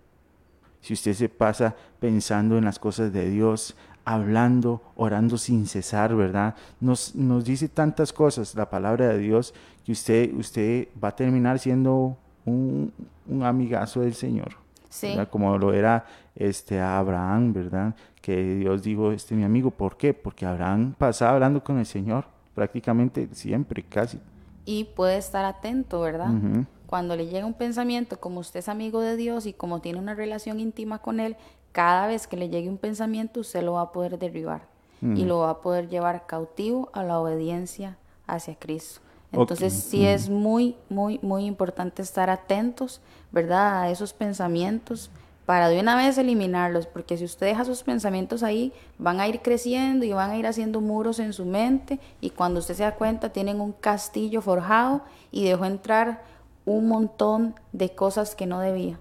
Si usted se pasa pensando en las cosas de Dios, hablando, orando sin cesar, ¿verdad? Nos, nos dice tantas cosas la palabra de Dios que usted, usted va a terminar siendo un, un amigazo del Señor. Sí. Como lo era este Abraham, ¿verdad? Que Dios dijo, este mi amigo, ¿por qué? Porque Abraham pasaba hablando con el Señor prácticamente siempre, casi. Y puede estar atento, ¿verdad? Ujú. Cuando le llega un pensamiento, como usted es amigo de Dios y como tiene una relación íntima con Él, cada vez que le llegue un pensamiento, usted lo va a poder derribar y lo va a poder llevar cautivo a la obediencia hacia Cristo. Entonces sí es muy, muy, muy importante estar atentos, ¿verdad? A esos pensamientos para de una vez eliminarlos, porque si usted deja sus pensamientos ahí, van a ir creciendo y van a ir haciendo muros en su mente y cuando usted se da cuenta tienen un castillo forjado y dejó entrar un montón de cosas que no debía.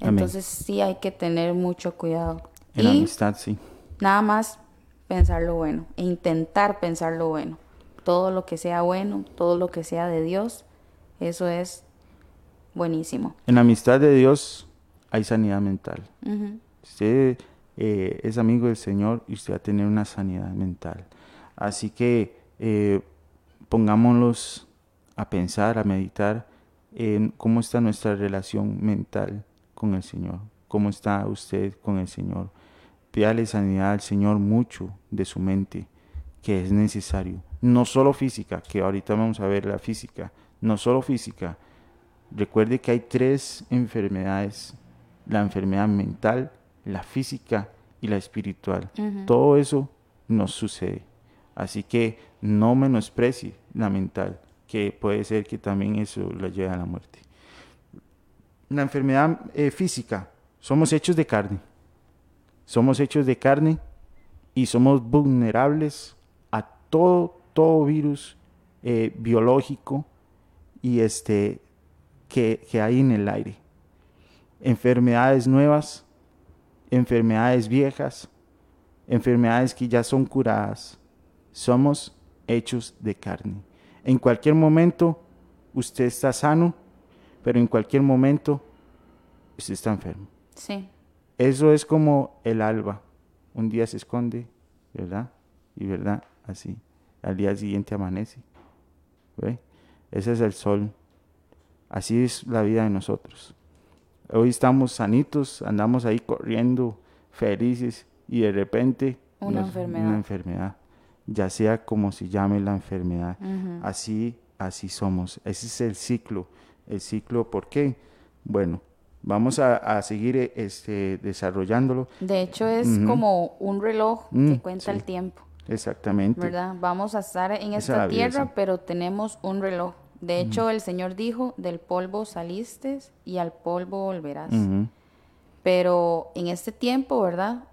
Amén. Entonces sí hay que tener mucho cuidado. En la y amistad, sí. nada más pensar lo bueno e intentar pensar lo bueno. Todo lo que sea bueno, todo lo que sea de Dios, eso es buenísimo. En la amistad de Dios hay sanidad mental. Ujú. Usted eh, es amigo del Señor y usted va a tener una sanidad mental. Así que eh, pongámonos a pensar, a meditar en cómo está nuestra relación mental con el Señor, cómo está usted con el Señor. Pídale sanidad al Señor mucho de su mente, que es necesario. No solo física, que ahorita vamos a ver la física, no solo física. Recuerde que hay tres enfermedades, la enfermedad mental, la física y la espiritual. Todo eso nos sucede. Así que no menosprecie la mental, que puede ser que también eso la lleve a la muerte. La enfermedad eh, física, somos hechos de carne. Somos hechos de carne y somos vulnerables a todo, todo virus eh, biológico y este que, que hay en el aire. Enfermedades nuevas, enfermedades viejas, enfermedades que ya son curadas. Somos hechos de carne. En cualquier momento usted está sano, pero en cualquier momento usted está enfermo. Sí, Eso es como el alba. Un día se esconde, ¿verdad? Y verdad, así. Al día siguiente amanece. ¿Ve? Ese es el sol. Así es la vida de nosotros. Hoy estamos sanitos, andamos ahí corriendo, felices, y de repente Una enfermedad. una enfermedad. Ya sea como se llame la enfermedad. Así, así somos. Ese es el ciclo. El ciclo, ¿por qué? Bueno, vamos a, a seguir eh, este, desarrollándolo. de hecho es como un reloj Mm, que cuenta sí. el tiempo, Exactamente. ¿verdad? Vamos a estar en esta tierra, pero tenemos un reloj. De hecho, el Señor dijo, del polvo saliste y al polvo volverás. Pero en este tiempo, ¿verdad?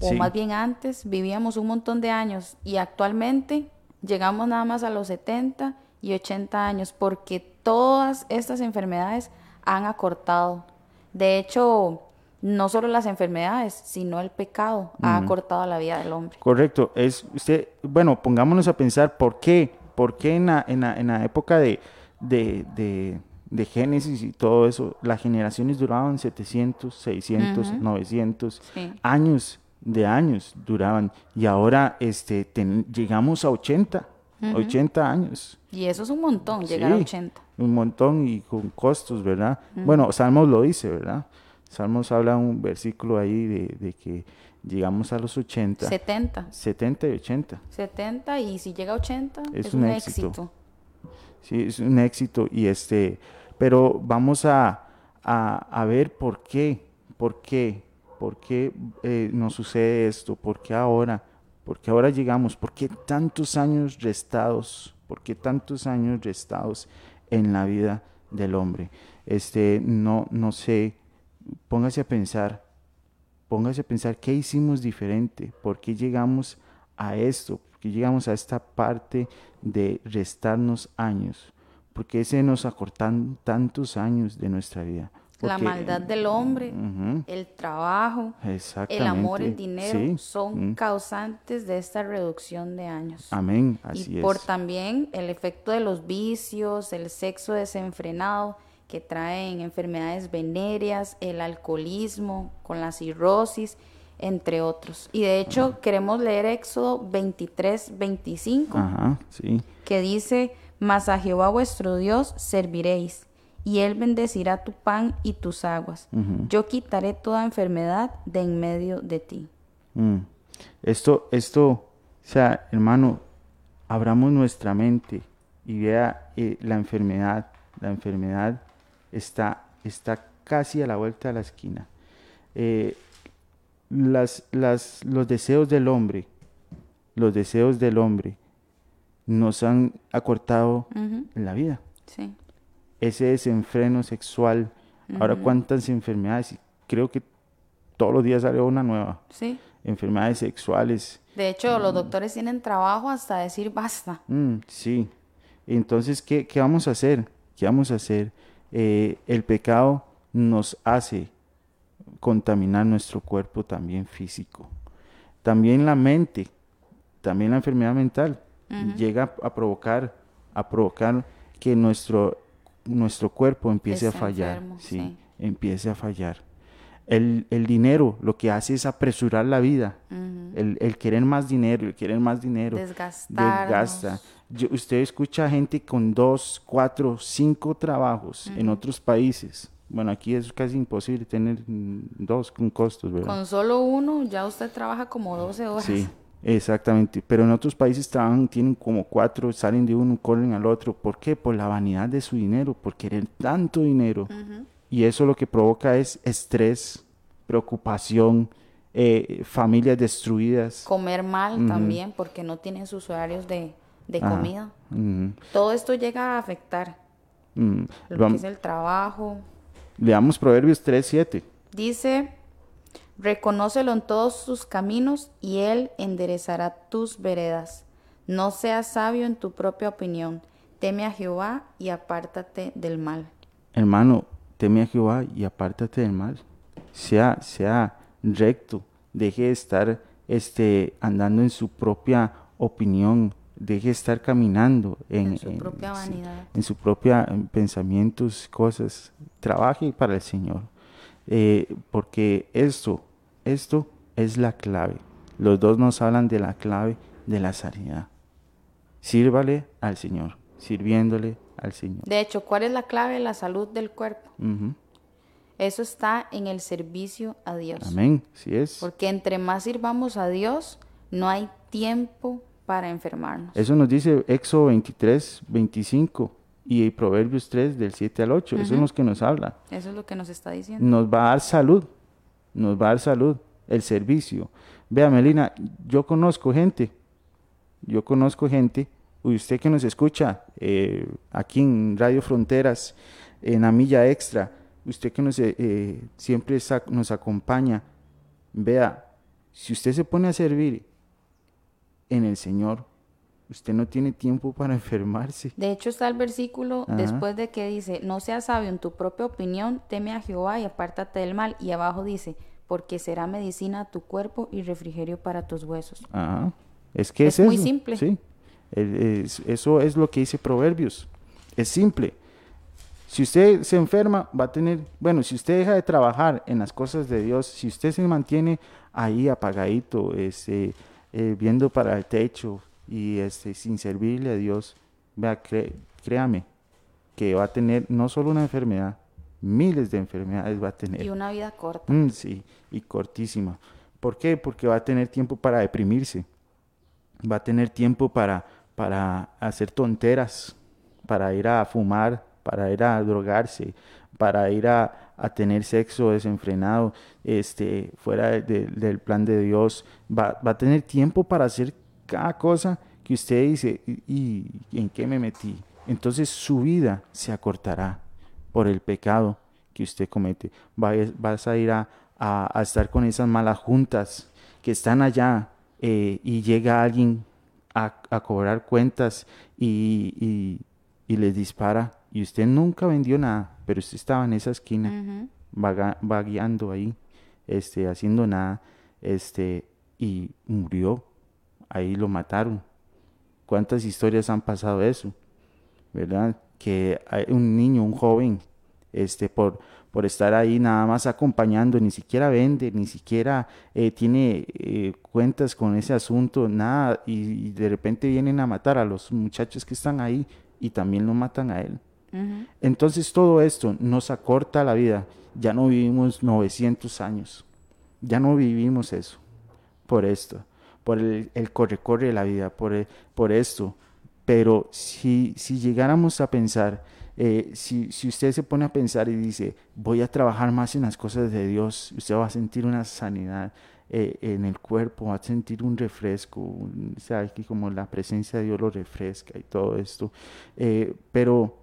O Sí. más bien antes, vivíamos un montón de años y actualmente llegamos nada más a los 70 y 80 años porque todas estas enfermedades han acortado. De hecho, no solo las enfermedades, sino el pecado ha acortado la vida del hombre. Correcto. Es usted, bueno, pongámonos a pensar por qué, por qué en la, en la, en la época de, de, de, de Génesis y todo eso, las generaciones duraban 700, 600, 900 Sí. años de años duraban y ahora este ten- llegamos a 80, 80 años. Y eso es un montón, llegar a Sí, 80. Un montón y con costos, ¿verdad? Bueno, Salmos lo dice, ¿verdad? Salmos habla un versículo ahí de, de que llegamos a los 80, 70. 70 y 80. 70 y si llega a 80 Es es, un un, éxito. éxito. Sí, es un éxito y este, pero vamos a, a, a ver por qué, por qué, por qué eh, nos sucede esto, por qué ahora, por qué ahora llegamos, por qué tantos años restados, por qué tantos años restados en la vida del hombre. Este, no, no sé, póngase a pensar, póngase a pensar qué hicimos diferente, por qué llegamos a esto, por qué llegamos a esta parte de restarnos años, por qué se nos acortan tantos años de nuestra vida. La maldad del hombre, el trabajo, el amor, el dinero sí, son mm, causantes de esta reducción de años. Amén, así y es. por también el efecto de los vicios, el sexo desenfrenado que traen enfermedades venéreas, el alcoholismo con la cirrosis, entre otros. Y de hecho queremos leer Éxodo 23, 25, Ajá, sí. que dice, mas a Jehová vuestro Dios serviréis, y él bendecirá tu pan y tus aguas. Yo quitaré toda enfermedad de en medio de ti. Mm. Esto, esto, o sea, hermano, abramos nuestra mente y vea eh, la enfermedad. La enfermedad está, está casi a la vuelta de la esquina. Eh, las, las, los deseos del hombre, los deseos del hombre nos han acortado la vida. Sí. Ese desenfreno sexual. Ahora cuántas enfermedades, creo que todos los días sale una nueva Sí. enfermedades sexuales. De hecho, los doctores tienen trabajo hasta decir basta. Mm, sí. Entonces, ¿qué, qué vamos a hacer? ¿Qué vamos a hacer? Eh, el pecado nos hace contaminar nuestro cuerpo también físico. También la mente, también la enfermedad mental llega a provocar, a provocar que nuestro, nuestro cuerpo empiece a fallar. enfermo, sí, sí. empiece a fallar. El, el dinero lo que hace es apresurar la vida. el, el querer más dinero, el querer más dinero. Desgasta. Yo- usted escucha gente con dos, cuatro, cinco trabajos en otros países. Bueno, aquí es casi imposible tener dos con costos, ¿verdad? Con solo uno ya usted trabaja como 12 horas. Sí, exactamente. Pero en otros países trabajan, tienen como cuatro, salen de uno, corren al otro. ¿Por qué? Por la vanidad de su dinero, por querer tanto dinero. Y eso lo que provoca es estrés, preocupación, eh, familias destruidas. Comer mal también porque no tienen sus horarios de, de Ajá. comida. Ujú, Todo esto llega a afectar lo que es el trabajo. Leamos Proverbios 3, 7. Dice, reconócelo en todos tus caminos y él enderezará tus veredas. No seas sabio en tu propia opinión. Teme a Jehová y apártate del mal. Hermano, teme a Jehová y apártate del mal. Sea, sea recto. Deje de estar este, andando en su propia opinión. Deje de estar caminando en, En su propia vanidad. en su propia eh, pensamientos, cosas. Trabaje para el Señor. Eh, porque esto, esto es la clave. Los dos nos hablan de la clave de la sanidad. Sírvale al Señor, sirviéndole al Señor. De hecho, ¿cuál es la clave de la salud del cuerpo? Eso está en el servicio a Dios. Amén, sí es. Porque entre más sirvamos a Dios, no hay tiempo para enfermarnos. Eso nos dice Éxodo 23, 25 y Proverbios 3 del 7 al 8. Eso es lo que nos habla. Eso es lo que nos está diciendo. Nos va a dar salud, nos va a dar salud, el servicio. Vea, Melina, yo conozco gente, yo conozco gente, y usted que nos escucha eh, aquí en Radio Fronteras, en la Milla Extra, usted que nos, eh, eh, siempre nos acompaña, vea, si usted se pone a servir en el Señor, usted no tiene tiempo para enfermarse. De hecho está el versículo Ajá. después de que dice, no seas sabio en tu propia opinión, teme a Jehová y apártate del mal. Y abajo dice, porque será medicina a tu cuerpo y refrigerio para tus huesos. Ajá. Es que es, Es muy eso, simple. Sí. Es- eso es lo que dice Proverbios. Es simple. Si usted se enferma, va a tener, bueno, si usted deja de trabajar en las cosas de Dios, si usted se mantiene ahí apagadito, este, eh, viendo para el techo y este, sin servirle a Dios, vea, cre- créame que va a tener no solo una enfermedad, miles de enfermedades va a tener. Y una vida corta. Mm, sí, y cortísima. ¿Por qué? Porque va a tener tiempo para deprimirse. Va a tener tiempo para, para hacer tonteras, para ir a fumar, para ir a drogarse, para ir a, a tener sexo desenfrenado, este, fuera de- de- del plan de Dios. Va, va a tener tiempo para hacer cada cosa que usted dice, ¿y, y en qué me metí? Entonces su vida se acortará por el pecado que usted comete. Va- Vas a ir a, a- a estar con esas malas juntas que están allá eh, y llega alguien a, a cobrar cuentas y, y- y les dispara y usted nunca vendió nada, pero usted estaba en esa esquina Ujú. vaga- vagueando ahí, este, haciendo nada, este, y murió. Ahí lo mataron. ¿Cuántas historias han pasado eso? ¿Verdad? Que hay un niño, un joven, este, por, por estar ahí nada más acompañando, ni siquiera vende, ni siquiera eh, tiene eh, cuentas con ese asunto, nada, y, y de repente vienen a matar a los muchachos que están ahí y también lo matan a él. Entonces todo esto nos acorta la vida. Ya no vivimos 900 años. Ya no vivimos eso. Por esto. Por el, corre-corre de la vida. Por, el- por esto. Pero si, si llegáramos a pensar, eh, si, si usted se pone a pensar y dice, voy a trabajar más en las cosas de Dios, usted va a sentir una sanidad eh, en el cuerpo, va a sentir un refresco, un- sea, que como la presencia de Dios lo refresca y todo esto. Eh, pero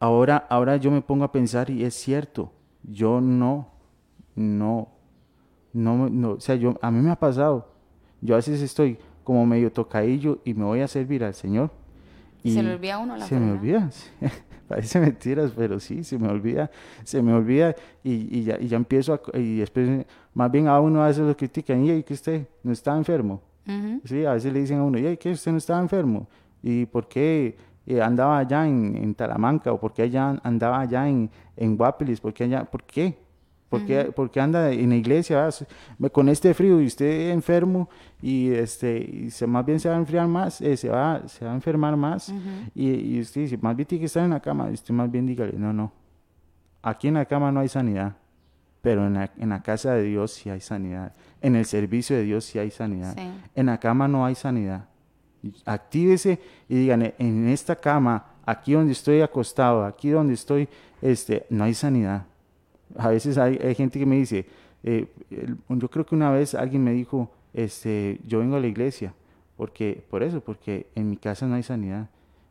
ahora, ahora yo me pongo a pensar y es cierto, yo no, no, no, no, o sea, yo, a mí me ha pasado, yo a veces estoy como medio tocadillo y me voy a servir al Señor. Se y le olvida a uno la Se me olvida, parece mentiras, pero sí, se me olvida, se me olvida y, y ya, y ya empiezo a, y después, más bien a uno a veces lo critican, y que usted no está enfermo, Ujú. Sí, a veces le dicen a uno, ¿y qué? ¿Usted no estaba enfermo? ¿Y por qué eh, andaba allá en, en Talamanca? ¿O por qué allá andaba allá en, en Guapilis? ¿Por qué allá? ¿Por qué? ¿Por qué, por qué anda en la iglesia con este frío y usted enfermo y este y se, más bien se va a enfriar más, eh, se, va, se va a enfermar más y, y usted dice, más bien tiene que estar en la cama, y usted más bien dígale, no, no, aquí en la cama no hay sanidad, pero en la, en la casa de Dios sí hay sanidad, en el servicio de Dios sí hay sanidad. Sí. En la cama no hay sanidad. Actívese y digan, en esta cama, aquí donde estoy acostado, aquí donde estoy, este, no hay sanidad. A veces hay, hay gente que me dice, eh, yo creo que una vez alguien me dijo, este, yo vengo a la iglesia, porque, por eso, porque en mi casa no hay sanidad.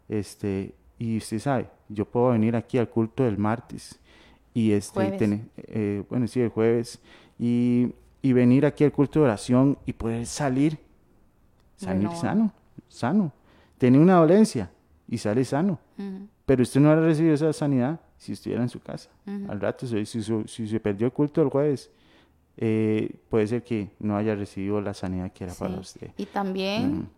Este, y usted sabe, yo puedo venir aquí al culto del martes y este, eh, bueno, sí, el jueves, y, y venir aquí al culto de oración y poder salir, salir sano, sano. Tiene una dolencia y sale sano. Pero usted no habrá recibido esa sanidad si estuviera en su casa. Al rato, si, si si se perdió el culto el jueves, eh, puede ser que no haya recibido la sanidad que era para Sí. usted. Y también,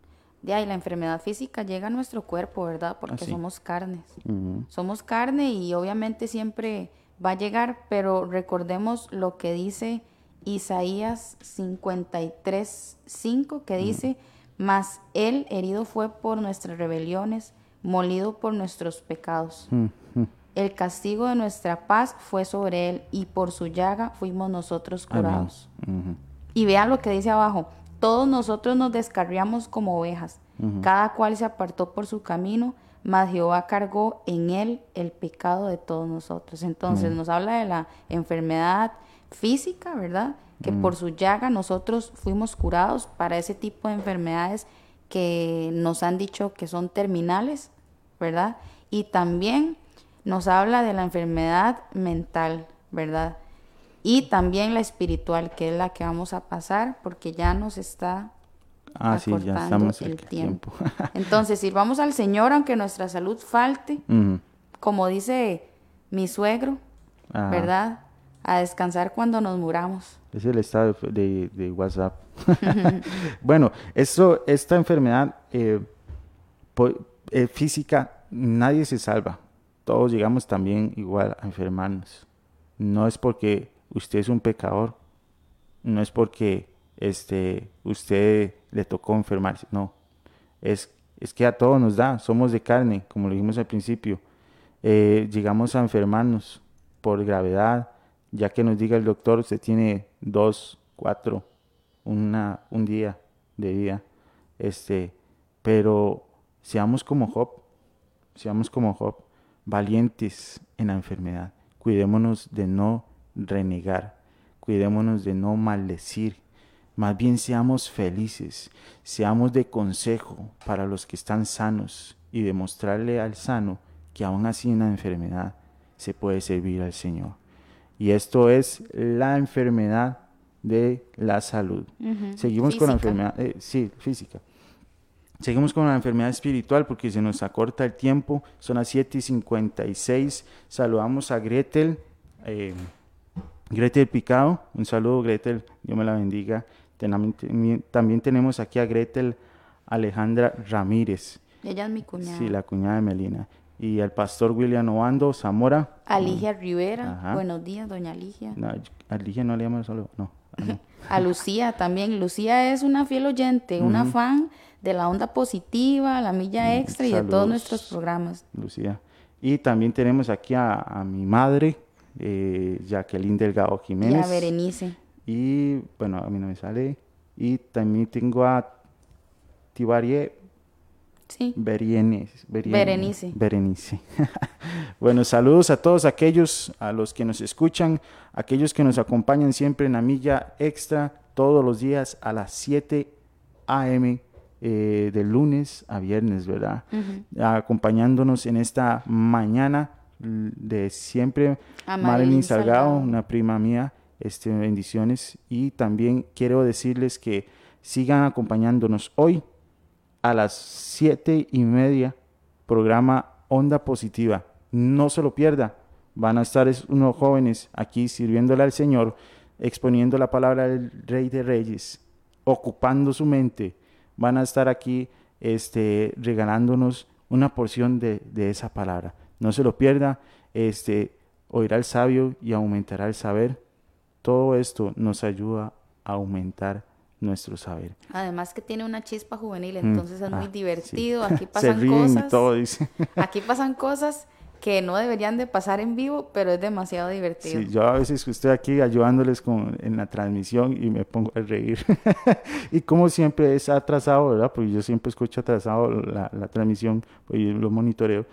de ahí, la enfermedad física llega a nuestro cuerpo, ¿verdad? Porque sí. somos carnes. Ujú. Somos carne y obviamente siempre va a llegar, pero recordemos lo que dice Isaías 53, 5, que dice, mas él herido fue por nuestras rebeliones, molido por nuestros pecados. Ujú. El castigo de nuestra paz fue sobre él y por su llaga fuimos nosotros curados. Y vean lo que dice abajo. Todos nosotros nos descarriamos como ovejas. Cada cual se apartó por su camino, mas Jehová cargó en él el pecado de todos nosotros. Entonces nos habla de la enfermedad física, ¿verdad? Que por su llaga nosotros fuimos curados para ese tipo de enfermedades que nos han dicho que son terminales, ¿verdad? Y también nos habla de la enfermedad mental, ¿verdad? Y también la espiritual, que es la que vamos a pasar, porque ya nos está Ah, sí, ya estamos el tiempo. Entonces, sirvamos al Señor aunque nuestra salud falte, como dice mi suegro, Ajá. ¿verdad? A descansar cuando nos muramos. Es el estado de, de WhatsApp. bueno, esto, esta enfermedad eh, po- eh, física, nadie se salva. Todos llegamos también igual a enfermarnos. No es porque usted es un pecador, no es porque este, usted le tocó enfermarse, no. Es, es que a todos nos da, somos de carne, como lo dijimos al principio. Eh, llegamos a enfermarnos por gravedad, ya que nos diga el doctor, usted tiene dos, cuatro, una, un día de vida. Este, pero seamos como Job, seamos como Job, valientes en la enfermedad. Cuidémonos de no renegar, cuidémonos de no maldecir. Más bien seamos felices, seamos de consejo para los que están sanos y demostrarle al sano que aún así en la enfermedad se puede servir al Señor. Y esto es la enfermedad de la salud. Seguimos con la enfermedad, eh, sí, física. Seguimos con la enfermedad espiritual porque se nos acorta el tiempo. Son las 7 y 56. Saludamos a Gretel. eh, Gretel Picado. Un saludo, Gretel. Dios me la bendiga. También, también tenemos aquí a Gretel Alejandra Ramírez. Ella es mi cuñada. Sí, la cuñada de Melina. Y al pastor William Obando Zamora. Aligia Rivera. Ajá. Buenos días, doña Aligia. No, a Ligia no le llamo solo. No. no. A Lucía también. Lucía es una fiel oyente, una fan de la onda positiva, la milla extra y de todos nuestros programas. Lucía. Y también tenemos aquí a, a mi madre, eh, Jacqueline Delgado Y Jiménez. a Berenice. Y bueno, a mí no me sale. Y también tengo a Tibarie Sí. Berien- Berenice. Berenice. bueno, saludos a todos aquellos, a los que nos escuchan, aquellos que nos acompañan siempre en la milla extra, todos los días a las 7 a.m. eh, de lunes a viernes, ¿verdad? Acompañándonos en esta mañana de siempre. Marilyn Salgado, Salgado. una prima mía, este, bendiciones. Y también quiero decirles que sigan acompañándonos hoy a las siete y media, programa Onda Positiva. No se lo pierda. Van a estar es- unos jóvenes aquí sirviéndole al Señor, exponiendo la palabra del Rey de Reyes, ocupando su mente. Van a estar aquí este, regalándonos una porción de, de esa palabra. No se lo pierda. Este, oirá el sabio y aumentará el saber. Todo esto nos ayuda a aumentar nuestro saber. Además que tiene una chispa juvenil, entonces es Ah, muy sí. divertido. Aquí Se pasan ríen y cosas. todo, dice. Aquí pasan cosas que no deberían de pasar en vivo, pero es demasiado divertido. Sí, yo a veces estoy aquí ayudándoles con, en la transmisión y me pongo a reír. y como siempre es atrasado, ¿verdad? Porque yo siempre escucho atrasado la, la transmisión, pues lo monitoreo.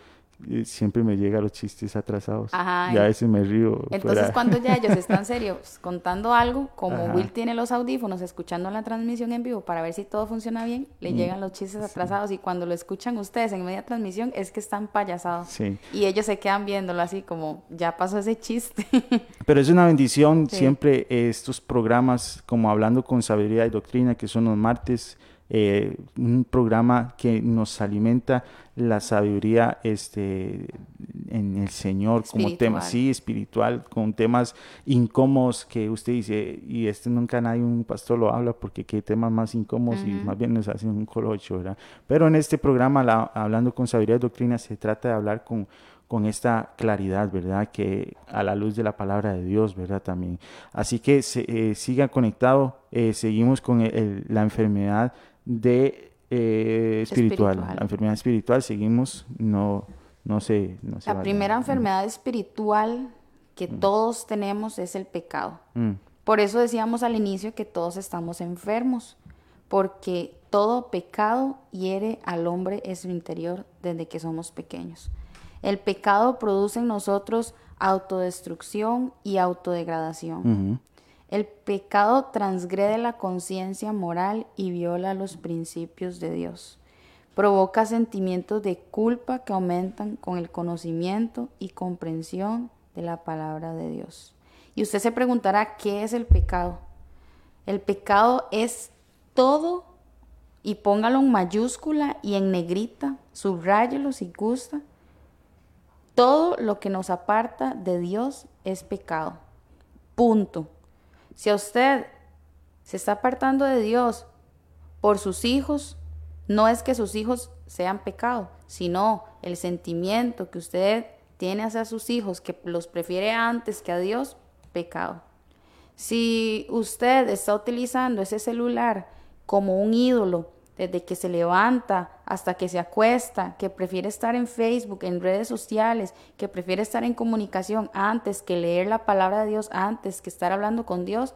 Siempre me llegan los chistes atrasados. Ajá, y a veces me río. Entonces, fuera. cuando ya ellos están serios contando algo, como Ajá. Will tiene los audífonos escuchando la transmisión en vivo para ver si todo funciona bien, Mm, le llegan los chistes atrasados y cuando lo escuchan ustedes en media transmisión es que están payasados. Sí. Y ellos se quedan viéndolo así como, ya pasó ese chiste. Pero es una bendición Sí. siempre eh, estos programas como Hablando con Sabiduría y Doctrina, que son los martes, eh, un programa que nos alimenta la sabiduría este, en el Señor como tema, Espiritual. sí, espiritual, con temas incómodos que usted dice, y este nunca nadie, un pastor lo habla porque qué temas más incómodos y más bien nos hacen un colocho, ¿verdad? Pero en este programa, la- Hablando con Sabiduría y Doctrina, se trata de hablar con con esta claridad, ¿verdad? Que a la luz de la palabra de Dios, ¿verdad? También. Así que se, eh, siga conectado. eh, seguimos con el- el- la enfermedad de eh, espiritual. Espiritual. La enfermedad espiritual, seguimos, no, no sé. No La primera enfermedad espiritual que todos tenemos es el pecado. Mm, Por eso decíamos al inicio que todos estamos enfermos, porque todo pecado hiere al hombre en su interior desde que somos pequeños. El pecado produce en nosotros autodestrucción y autodegradación. ujú, El pecado transgrede la conciencia moral y viola los principios de Dios. Provoca sentimientos de culpa que aumentan con el conocimiento y comprensión de la palabra de Dios. Y usted se preguntará, ¿qué es el pecado? El pecado es todo, y póngalo en mayúscula y en negrita, subrayelo si gusta. Todo lo que nos aparta de Dios es pecado. Punto. Si a usted se está apartando de Dios por sus hijos, no es que sus hijos sean pecado, sino el sentimiento que usted tiene hacia sus hijos, que los prefiere antes que a Dios, pecado. Si usted está utilizando ese celular como un ídolo, desde que se levanta hasta que se acuesta, que prefiere estar en Facebook, en redes sociales, que prefiere estar en comunicación antes que leer la palabra de Dios, antes que estar hablando con Dios,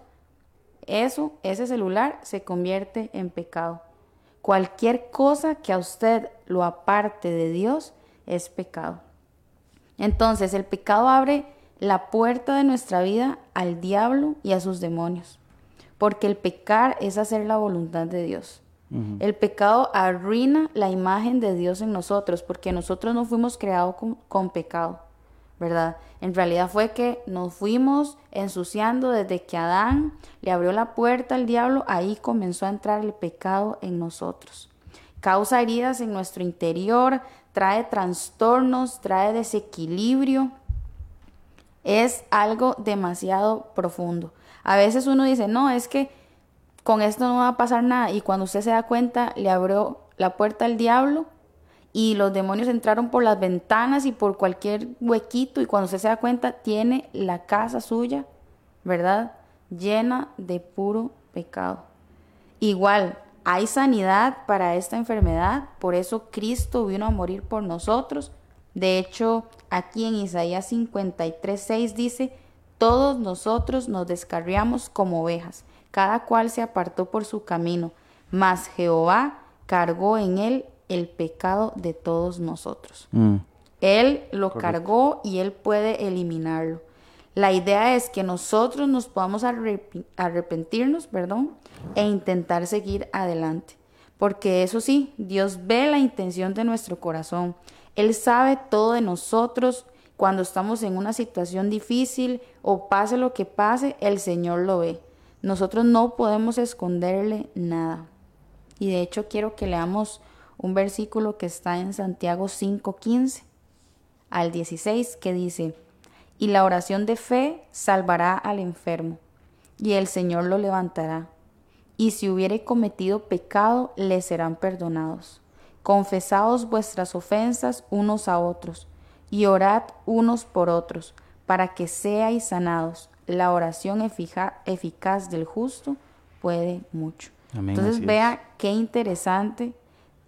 eso, ese celular se convierte en pecado. Cualquier cosa que a usted lo aparte de Dios es pecado. Entonces el pecado abre la puerta de nuestra vida al diablo y a sus demonios, porque el pecar es hacer la voluntad de Dios. El pecado arruina la imagen de Dios en nosotros, porque nosotros no fuimos creados con, pecado, ¿verdad? En realidad fue que nos fuimos ensuciando desde que Adán le abrió la puerta al diablo, ahí comenzó a entrar el pecado en nosotros. Causa heridas en nuestro interior, trae trastornos, trae desequilibrio. Es algo demasiado profundo. A veces uno dice, no, es que con esto no va a pasar nada. Y cuando usted se da cuenta, le abrió la puerta al diablo y los demonios entraron por las ventanas y por cualquier huequito y cuando usted se da cuenta, tiene la casa suya, ¿verdad? Llena de puro pecado. Igual, hay sanidad para esta enfermedad, por eso Cristo vino a morir por nosotros. De hecho, aquí en Isaías 53, 6 dice, todos nosotros nos descarriamos como ovejas cada cual se apartó por su camino, mas Jehová cargó en él el pecado de todos nosotros. Mm. Él lo cargó y él puede eliminarlo. La idea es que nosotros nos podamos arrepentirnos, perdón, e intentar seguir adelante. Porque eso sí, Dios ve la intención de nuestro corazón. Él sabe todo de nosotros. Cuando estamos en una situación difícil o pase lo que pase, el Señor lo ve. Nosotros no podemos esconderle nada. Y de hecho quiero que leamos un versículo que está en Santiago 5:15 al 16 que dice, y la oración de fe salvará al enfermo, y el Señor lo levantará. Y si hubiere cometido pecado, le serán perdonados. Confesaos vuestras ofensas unos a otros, y orad unos por otros, para que seáis sanados la oración eficaz del justo puede mucho. Entonces vea qué interesante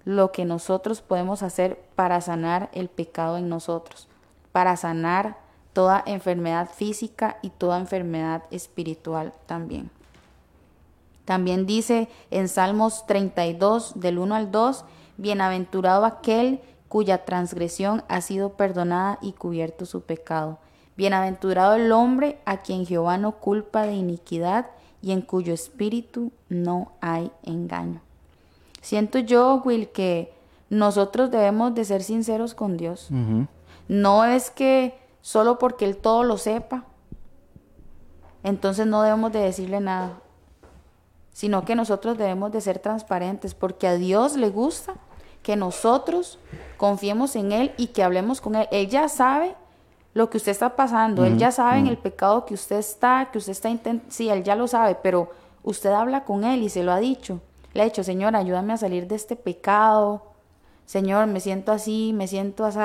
lo que nosotros podemos hacer para sanar el pecado en nosotros, para sanar toda enfermedad física y toda enfermedad espiritual también. También dice en Salmos 32 del 1 al 2, bienaventurado aquel cuya transgresión ha sido perdonada y cubierto su pecado. Bienaventurado el hombre a quien Jehová no culpa de iniquidad y en cuyo espíritu no hay engaño. Siento yo, Will, que nosotros debemos de ser sinceros con Dios. No es que solo porque Él todo lo sepa, entonces no debemos de decirle nada, sino que nosotros debemos de ser transparentes, porque a Dios le gusta que nosotros confiemos en Él y que hablemos con Él. Él ya sabe lo que usted está pasando. Él ya sabe en el pecado que usted está, que usted está intentando. Sí, él ya lo sabe, pero usted habla con él y se lo ha dicho. Le ha dicho, Señor, ayúdame a salir de este pecado. Señor, me siento así, me siento así.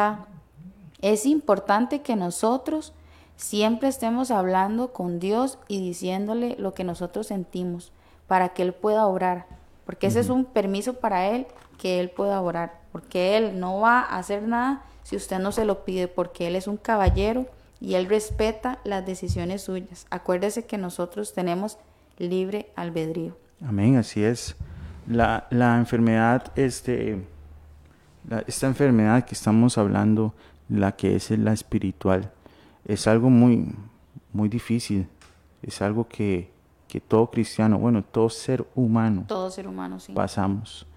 Es importante que nosotros siempre estemos hablando con Dios y diciéndole lo que nosotros sentimos para que Él pueda orar. Porque ese es un permiso para Él que Él pueda orar. Porque Él no va a hacer nada si usted no se lo pide porque Él es un caballero y Él respeta las decisiones suyas. Acuérdese que nosotros tenemos libre albedrío. Amén, así es. La, enfermedad, este, esta enfermedad que estamos hablando, la que es la espiritual, es algo muy, muy difícil. Es algo que, todo cristiano, bueno, todo ser humano, todo ser humano, sí. pasamos.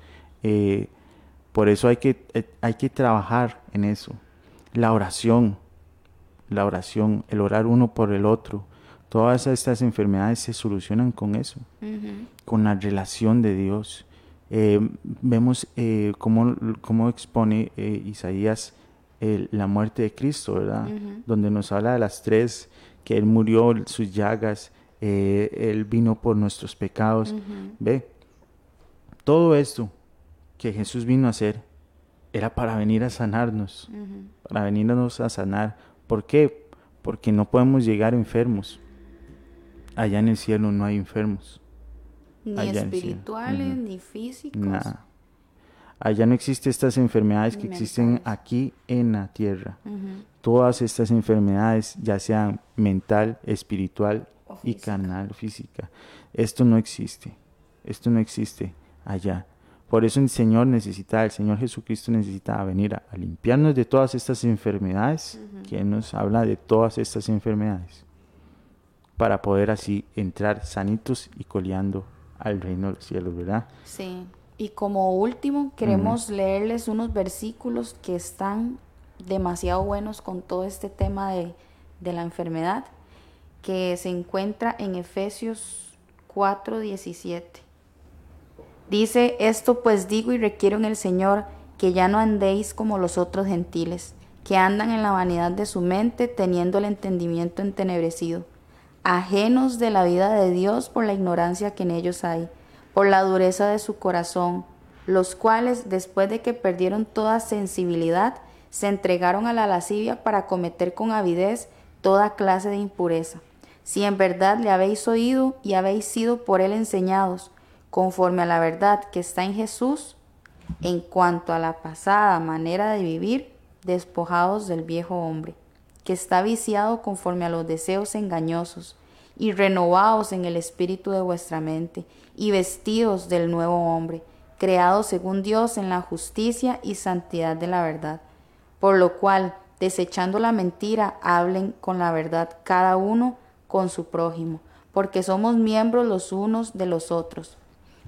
Eh, Por eso hay que, eh, hay que trabajar en eso. La oración, la oración, el orar uno por el otro. Todas estas enfermedades se solucionan con eso, con la relación de Dios. Eh, vemos eh, cómo, cómo, expone eh, Isaías la muerte de Cristo, ¿verdad? Donde nos habla de las tres, que Él murió, sus llagas, Él vino por nuestros pecados. Ve, todo esto que Jesús vino a hacer era para venir a sanarnos, para venirnos a sanar. ¿Por qué? Porque no podemos llegar enfermos. Allá en el cielo no hay enfermos. Ni espirituales, ni físicos. Nada. Allá no existen estas enfermedades que existen aquí en la tierra. Todas estas enfermedades, ya sean mental, espiritual y carnal, física. Esto no existe. Esto no existe allá. Por eso el Señor necesita, el Señor Jesucristo necesita venir a, limpiarnos de todas estas enfermedades, que nos habla de todas estas enfermedades, para poder así entrar sanitos y coleando al reino de los cielos, ¿verdad? Sí. Y como último, queremos leerles unos versículos que están demasiado buenos con todo este tema de, de la enfermedad, que se encuentra en Efesios 4:17. Dice, esto pues digo y requiero en el Señor que ya no andéis como los otros gentiles, que andan en la vanidad de su mente, teniendo el entendimiento entenebrecido ajenos de la vida de Dios por la ignorancia que en ellos hay, por la dureza de su corazón, los cuales, después de que perdieron toda sensibilidad, se entregaron a la lascivia para cometer con avidez toda clase de impureza. Si en verdad le habéis oído y habéis sido por él enseñados, conforme a la verdad que está en Jesús, en cuanto a la pasada manera de vivir, despojados del viejo hombre que está viciado conforme a los deseos engañosos, y renovados en el espíritu de vuestra mente, y vestidos del nuevo hombre, creado según Dios en la justicia y santidad de la verdad. Por lo cual, desechando la mentira, hablen con la verdad cada uno con su prójimo, porque somos miembros los unos de los otros.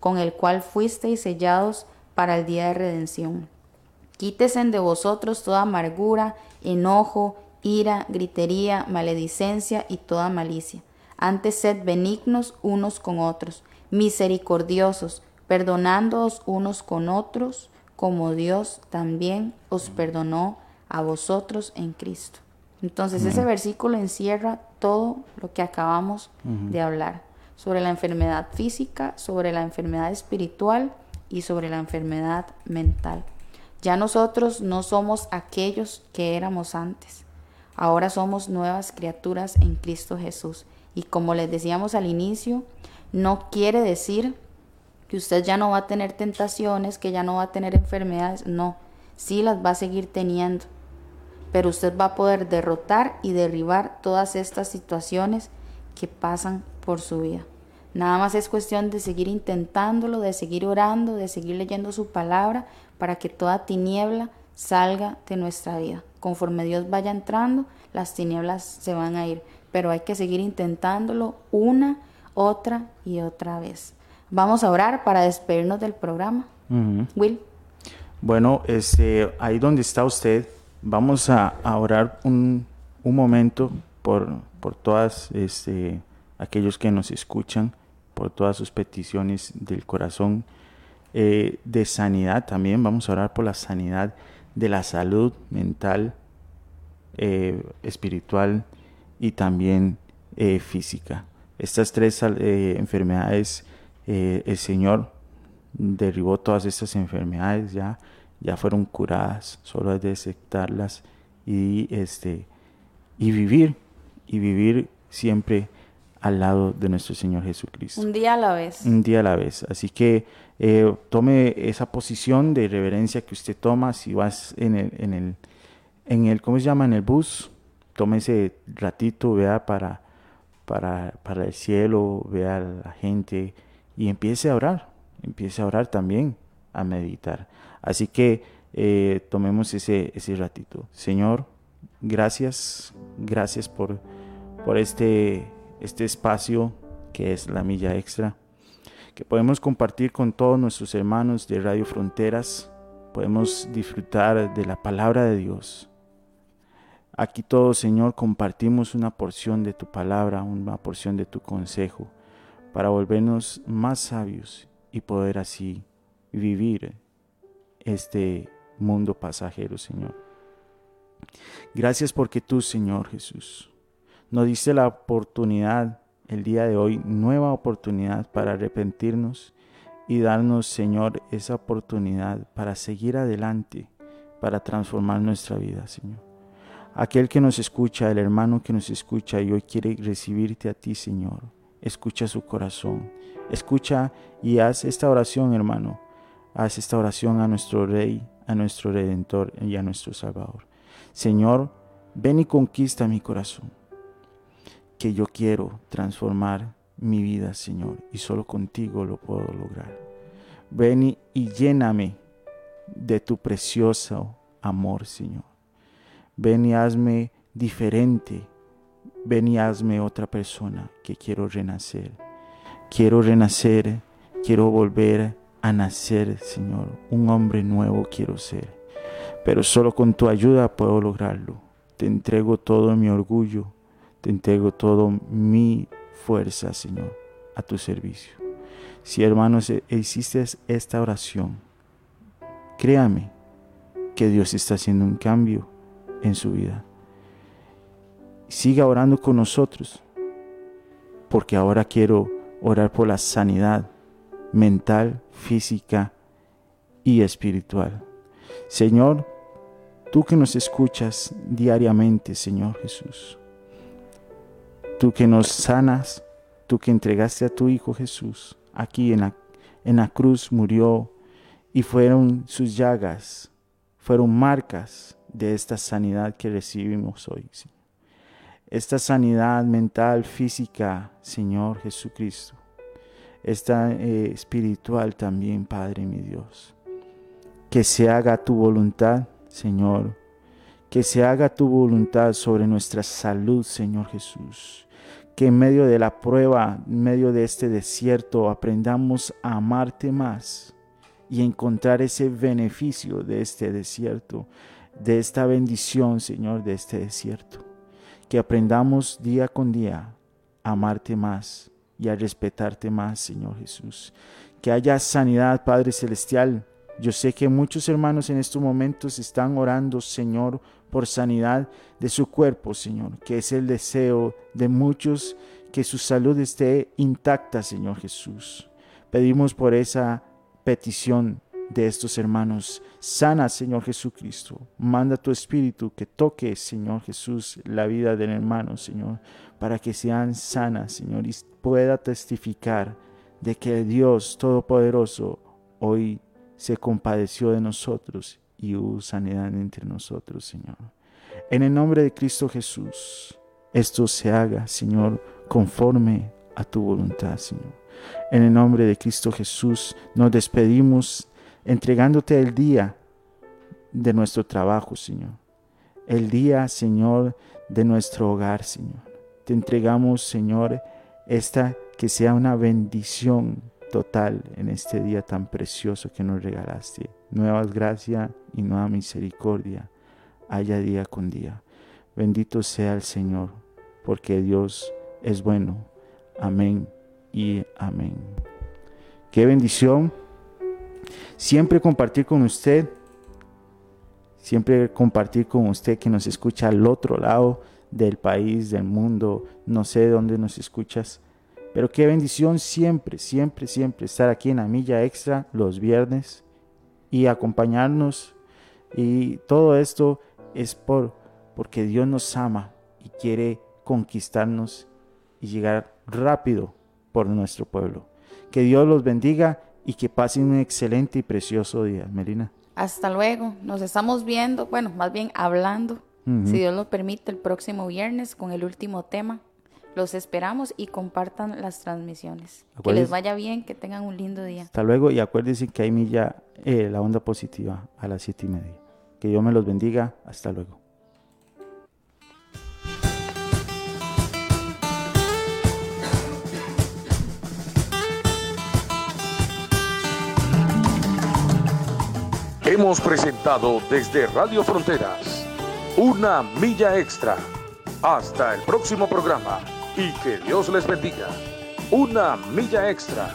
con el cual fuisteis sellados para el día de redención. Quítese de vosotros toda amargura, enojo, ira, gritería, maledicencia y toda malicia. Antes sed benignos unos con otros, misericordiosos, perdonándoos unos con otros, como Dios también os perdonó a vosotros en Cristo. Entonces ese versículo encierra todo lo que acabamos de hablar sobre la enfermedad física, sobre la enfermedad espiritual y sobre la enfermedad mental. Ya nosotros no somos aquellos que éramos antes. Ahora somos nuevas criaturas en Cristo Jesús. Y como les decíamos al inicio, no quiere decir que usted ya no va a tener tentaciones, que ya no va a tener enfermedades. No, sí las va a seguir teniendo. Pero usted va a poder derrotar y derribar todas estas situaciones que pasan por su vida. Nada más es cuestión de seguir intentándolo, de seguir orando, de seguir leyendo su palabra para que toda tiniebla salga de nuestra vida. Conforme Dios vaya entrando, las tinieblas se van a ir, pero hay que seguir intentándolo una, otra y otra vez. Vamos a orar para despedirnos del programa. Will. Bueno, este, ahí donde está usted, vamos a, orar un, un, momento por, por todas este, aquellos que nos escuchan por todas sus peticiones del corazón, eh, de sanidad también, vamos a orar por la sanidad de la salud mental, eh, espiritual y también eh, física. Estas tres enfermedades, el Señor derribó todas estas enfermedades ya, ya fueron curadas, solo es de aceptarlas y, este, y vivir, y vivir siempre al lado de nuestro Señor Jesucristo. Un día a la vez. Un día a la vez. Así que eh, tome esa posición de reverencia que usted toma si vas en el, en el, en el ¿cómo se llama? En el bus. Tome ese ratito, vea para, para, para el cielo, vea a la gente y empiece a orar. Empiece a orar también, a meditar. Así que eh, tomemos ese, ese ratito. Señor, gracias, gracias por, por este, este espacio que es la milla extra, que podemos compartir con todos nuestros hermanos de Radio Fronteras, podemos disfrutar de la palabra de Dios. Aquí todos, Señor, compartimos una porción de tu palabra, una porción de tu consejo, para volvernos más sabios y poder así vivir este mundo pasajero, Señor. Gracias porque tú, Señor Jesús, nos diste la oportunidad el día de hoy, nueva oportunidad para arrepentirnos y darnos, Señor, esa oportunidad para seguir adelante, para transformar nuestra vida, Señor. Aquel que nos escucha, el hermano que nos escucha y hoy quiere recibirte a ti, Señor, escucha su corazón, escucha y haz esta oración, hermano. Haz esta oración a nuestro Rey, a nuestro Redentor y a nuestro Salvador. Señor, ven y conquista mi corazón, que yo quiero transformar mi vida, Señor, y solo contigo lo puedo lograr. Ven y lléname de tu precioso amor, Señor. Ven y hazme diferente. Ven y hazme otra persona que quiero renacer. Quiero renacer, quiero volver a nacer, Señor. Un hombre nuevo quiero ser. Pero solo con tu ayuda puedo lograrlo. Te entrego todo mi orgullo, te entrego todo mi fuerza, Señor, a tu servicio. Si hermanos hiciste esta oración, créame que Dios está haciendo un cambio en su vida. Siga orando con nosotros, porque ahora quiero orar por la sanidad mental, física y espiritual. Señor, tú que nos escuchas diariamente, Señor Jesús, tú que nos sanas, tú que entregaste a tu Hijo Jesús, aquí en la, en la cruz murió y fueron sus llagas, fueron marcas de esta sanidad que recibimos hoy. Esta sanidad mental, física, Señor Jesucristo esta eh, espiritual también, Padre mi Dios. Que se haga tu voluntad, Señor. Que se haga tu voluntad sobre nuestra salud, Señor Jesús. Que en medio de la prueba, en medio de este desierto, aprendamos a amarte más y encontrar ese beneficio de este desierto, de esta bendición, Señor, de este desierto. Que aprendamos día con día a amarte más y a respetarte más, Señor Jesús. Que haya sanidad, Padre Celestial. Yo sé que muchos hermanos en estos momentos están orando, Señor, por sanidad de su cuerpo, Señor, que es el deseo de muchos que su salud esté intacta, Señor Jesús. Pedimos por esa petición de estos hermanos. Sana, Señor Jesucristo. Manda tu Espíritu que toque, Señor Jesús, la vida del hermano, Señor, para que sean sanas, Señor, y pueda testificar de que Dios Todopoderoso hoy se compadeció de nosotros y sanidad entre nosotros, Señor. En el nombre de Cristo Jesús, esto se haga, Señor, conforme a tu voluntad, Señor. En el nombre de Cristo Jesús, nos despedimos entregándote el día de nuestro trabajo, Señor. El día, Señor, de nuestro hogar, Señor. Te entregamos, Señor, esta que sea una bendición total en este día tan precioso que nos regalaste. Nuevas gracias y nueva misericordia haya día con día. Bendito sea el Señor, porque Dios es bueno. Amén y amén. Qué bendición siempre compartir con usted, siempre compartir con usted que nos escucha al otro lado del país, del mundo, no sé de dónde nos escuchas, pero qué bendición siempre, siempre, siempre estar aquí en la milla extra los viernes y acompañarnos y todo esto es por porque Dios nos ama y quiere conquistarnos y llegar rápido por nuestro pueblo. Que Dios los bendiga y que pasen un excelente y precioso día. Melina. Hasta luego. Nos estamos viendo, bueno, más bien hablando, si Dios lo permite, el próximo viernes con el último tema. Los esperamos y compartan las transmisiones. Que les vaya bien, que tengan un lindo día. Hasta luego y acuérdense que hay milla eh, la onda positiva a las siete y media. Que Dios me los bendiga. Hasta luego. Hemos presentado desde Radio Fronteras una milla extra. Hasta el próximo programa y que Dios les bendiga. Una milla extra.